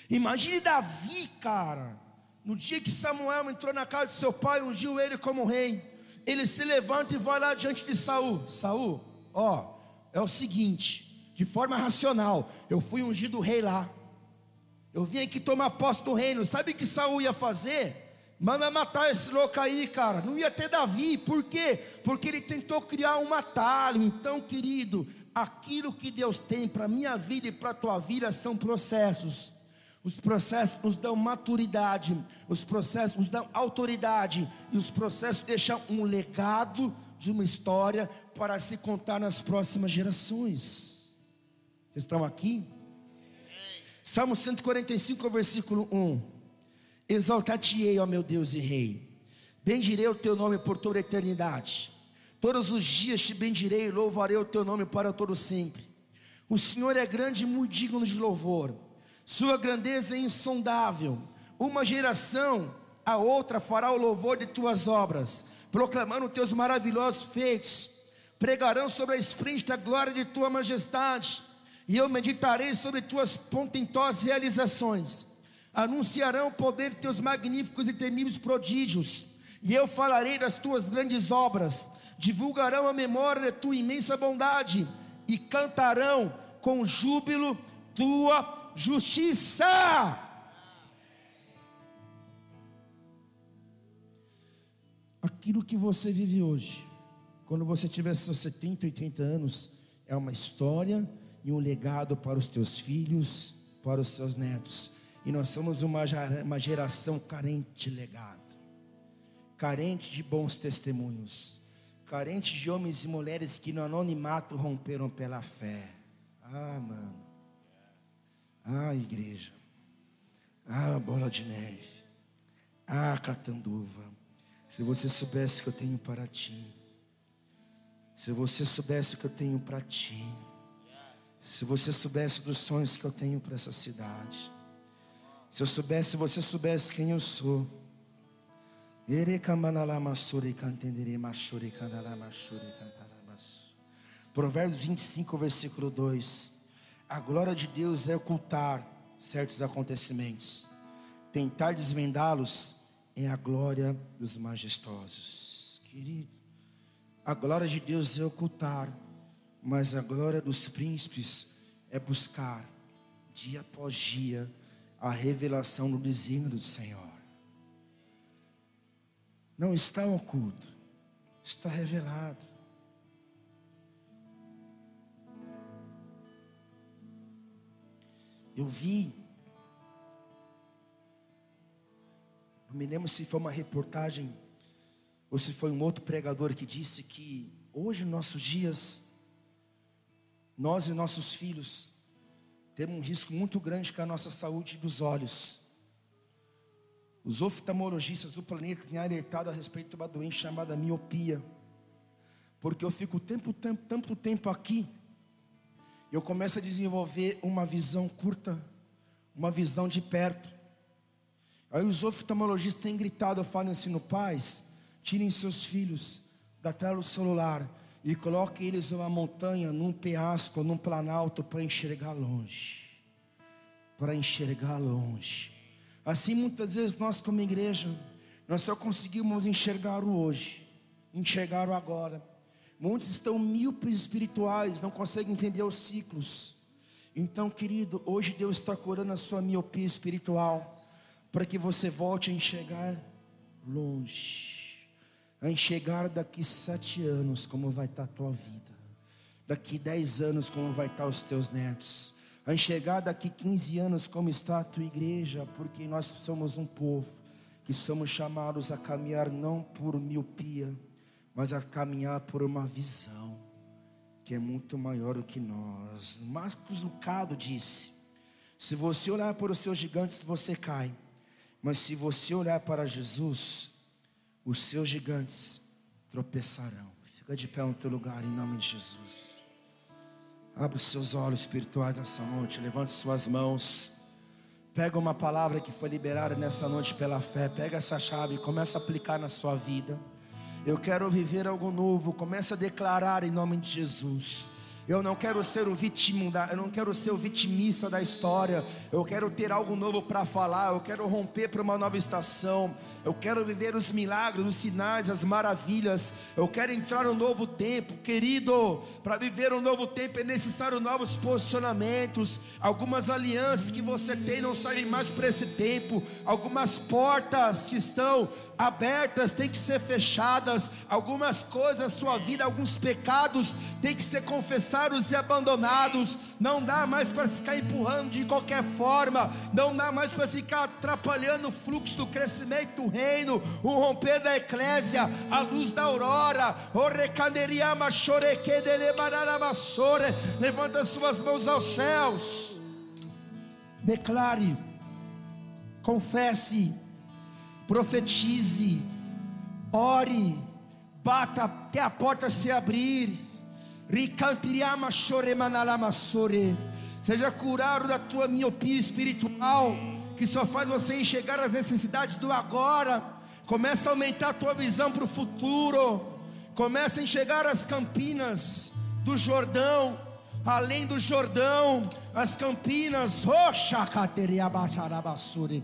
Imagine Davi, cara, no dia que Samuel entrou na casa de seu pai, ungiu ele como rei. Ele se levanta e vai lá diante de Saul. Saul, ó, é o seguinte, de forma racional, eu fui ungido rei lá. Eu vim aqui tomar posse do reino. Sabe o que Saul ia fazer? Manda matar esse louco aí, cara. Não ia ter Davi. Por quê? Porque ele tentou criar um atalho. Então, querido, aquilo que Deus tem para minha vida e para tua vida são processos. Os processos nos dão maturidade, os processos nos dão autoridade, e os processos deixam um legado de uma história para se contar nas próximas gerações. Vocês estão aqui? Salmo 145, versículo 1. Exaltar-te-ei, ó meu Deus e Rei. Bendirei o teu nome por toda a eternidade. Todos os dias te bendirei e louvarei o teu nome para todo sempre. O Senhor é grande e muito digno de louvor. Sua grandeza é insondável. Uma geração a outra fará o louvor de tuas obras, proclamando teus maravilhosos feitos. Pregarão sobre a esplêndida glória de tua majestade e eu meditarei sobre tuas pontentosas realizações. Anunciarão o poder de teus magníficos e temíveis prodígios, e eu falarei das tuas grandes obras. Divulgarão a memória de tua imensa bondade e cantarão com júbilo tua justiça. Aquilo que você vive hoje, quando você tiver seus 70, 80 anos, é uma história e um legado para os teus filhos, para os seus netos. E nós somos uma, geração carente de legado, carente de bons testemunhos, carente de homens e mulheres que no anonimato romperam pela fé. Ah, mano. Ah, igreja. Ah, bola de neve. Ah, catanduva. Se você soubesse que eu tenho para ti. Se você soubesse que eu tenho para ti. Se você soubesse dos sonhos que eu tenho para essa cidade. Se eu soubesse, se você soubesse quem eu sou. Provérbios 25, versículo 2. A glória de Deus é ocultar certos acontecimentos. Tentar desvendá-los é a glória dos majestosos. Querido, a glória de Deus é ocultar mas a glória dos príncipes é buscar, dia após dia, a revelação do desígnio do Senhor. Não está oculto, está revelado. Eu vi, não me lembro se foi uma reportagem ou se foi um outro pregador que disse que hoje, nos nossos dias, nós e nossos filhos temos um risco muito grande com a nossa saúde dos olhos. Os oftalmologistas do planeta têm alertado a respeito de uma doença chamada miopia. Porque eu fico tempo, tempo, tanto tempo aqui, eu começo a desenvolver uma visão curta, uma visão de perto. Aí os oftalmologistas têm gritado, eu falo assim, no paz, tirem seus filhos da tela do celular e coloquem eles numa montanha, num penhasco, num planalto para enxergar longe. Para enxergar longe. Assim muitas vezes nós como igreja, nós só conseguimos enxergar o hoje, enxergar o agora. Muitos estão míopes espirituais, não conseguem entender os ciclos. Então, querido, hoje Deus está curando a sua miopia espiritual, para que você volte a enxergar longe, a enxergar daqui sete anos como vai estar a tua vida, daqui dez anos como vai estar os teus netos, a enxergar daqui 15 anos como está a tua igreja, porque nós somos um povo que somos chamados a caminhar não por miopia, mas a caminhar por uma visão que é muito maior do que nós. Marcos Lucado disse: se você olhar para os seus gigantes, você cai, mas se você olhar para Jesus, os seus gigantes tropeçarão. Fica de pé no teu lugar em nome de Jesus. Abra os seus olhos espirituais nessa noite, levante suas mãos. Pega uma palavra que foi liberada nessa noite pela fé, pega essa chave e começa a aplicar na sua vida. Eu quero viver algo novo. Começa a declarar em nome de Jesus. Eu não quero ser o vítima da, eu não quero ser o vitimista da história. Eu quero ter algo novo para falar. Eu quero romper para uma nova estação. Eu quero viver os milagres, os sinais, as maravilhas. Eu quero entrar no novo tempo, querido. Para viver um novo tempo é necessário novos posicionamentos. Algumas alianças que você tem não saem mais para esse tempo. Algumas portas que estão abertas têm que ser fechadas, algumas coisas na sua vida, alguns pecados têm que ser confessados e abandonados. Não dá mais para ficar empurrando de qualquer forma, não dá mais para ficar atrapalhando o fluxo do crescimento do reino, o romper da eclésia, a luz da aurora. Levanta as suas mãos aos céus, declare, confesse profetize, ore, bata até a porta se abrir. Seja curado da tua miopia espiritual, que só faz você enxergar as necessidades do agora. Começa a aumentar a tua visão para o futuro. Começa a enxergar as campinas do Jordão, além do Jordão, as campinas. Roxa, cateria, baixarabasure.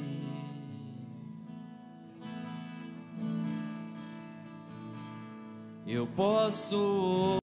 eu posso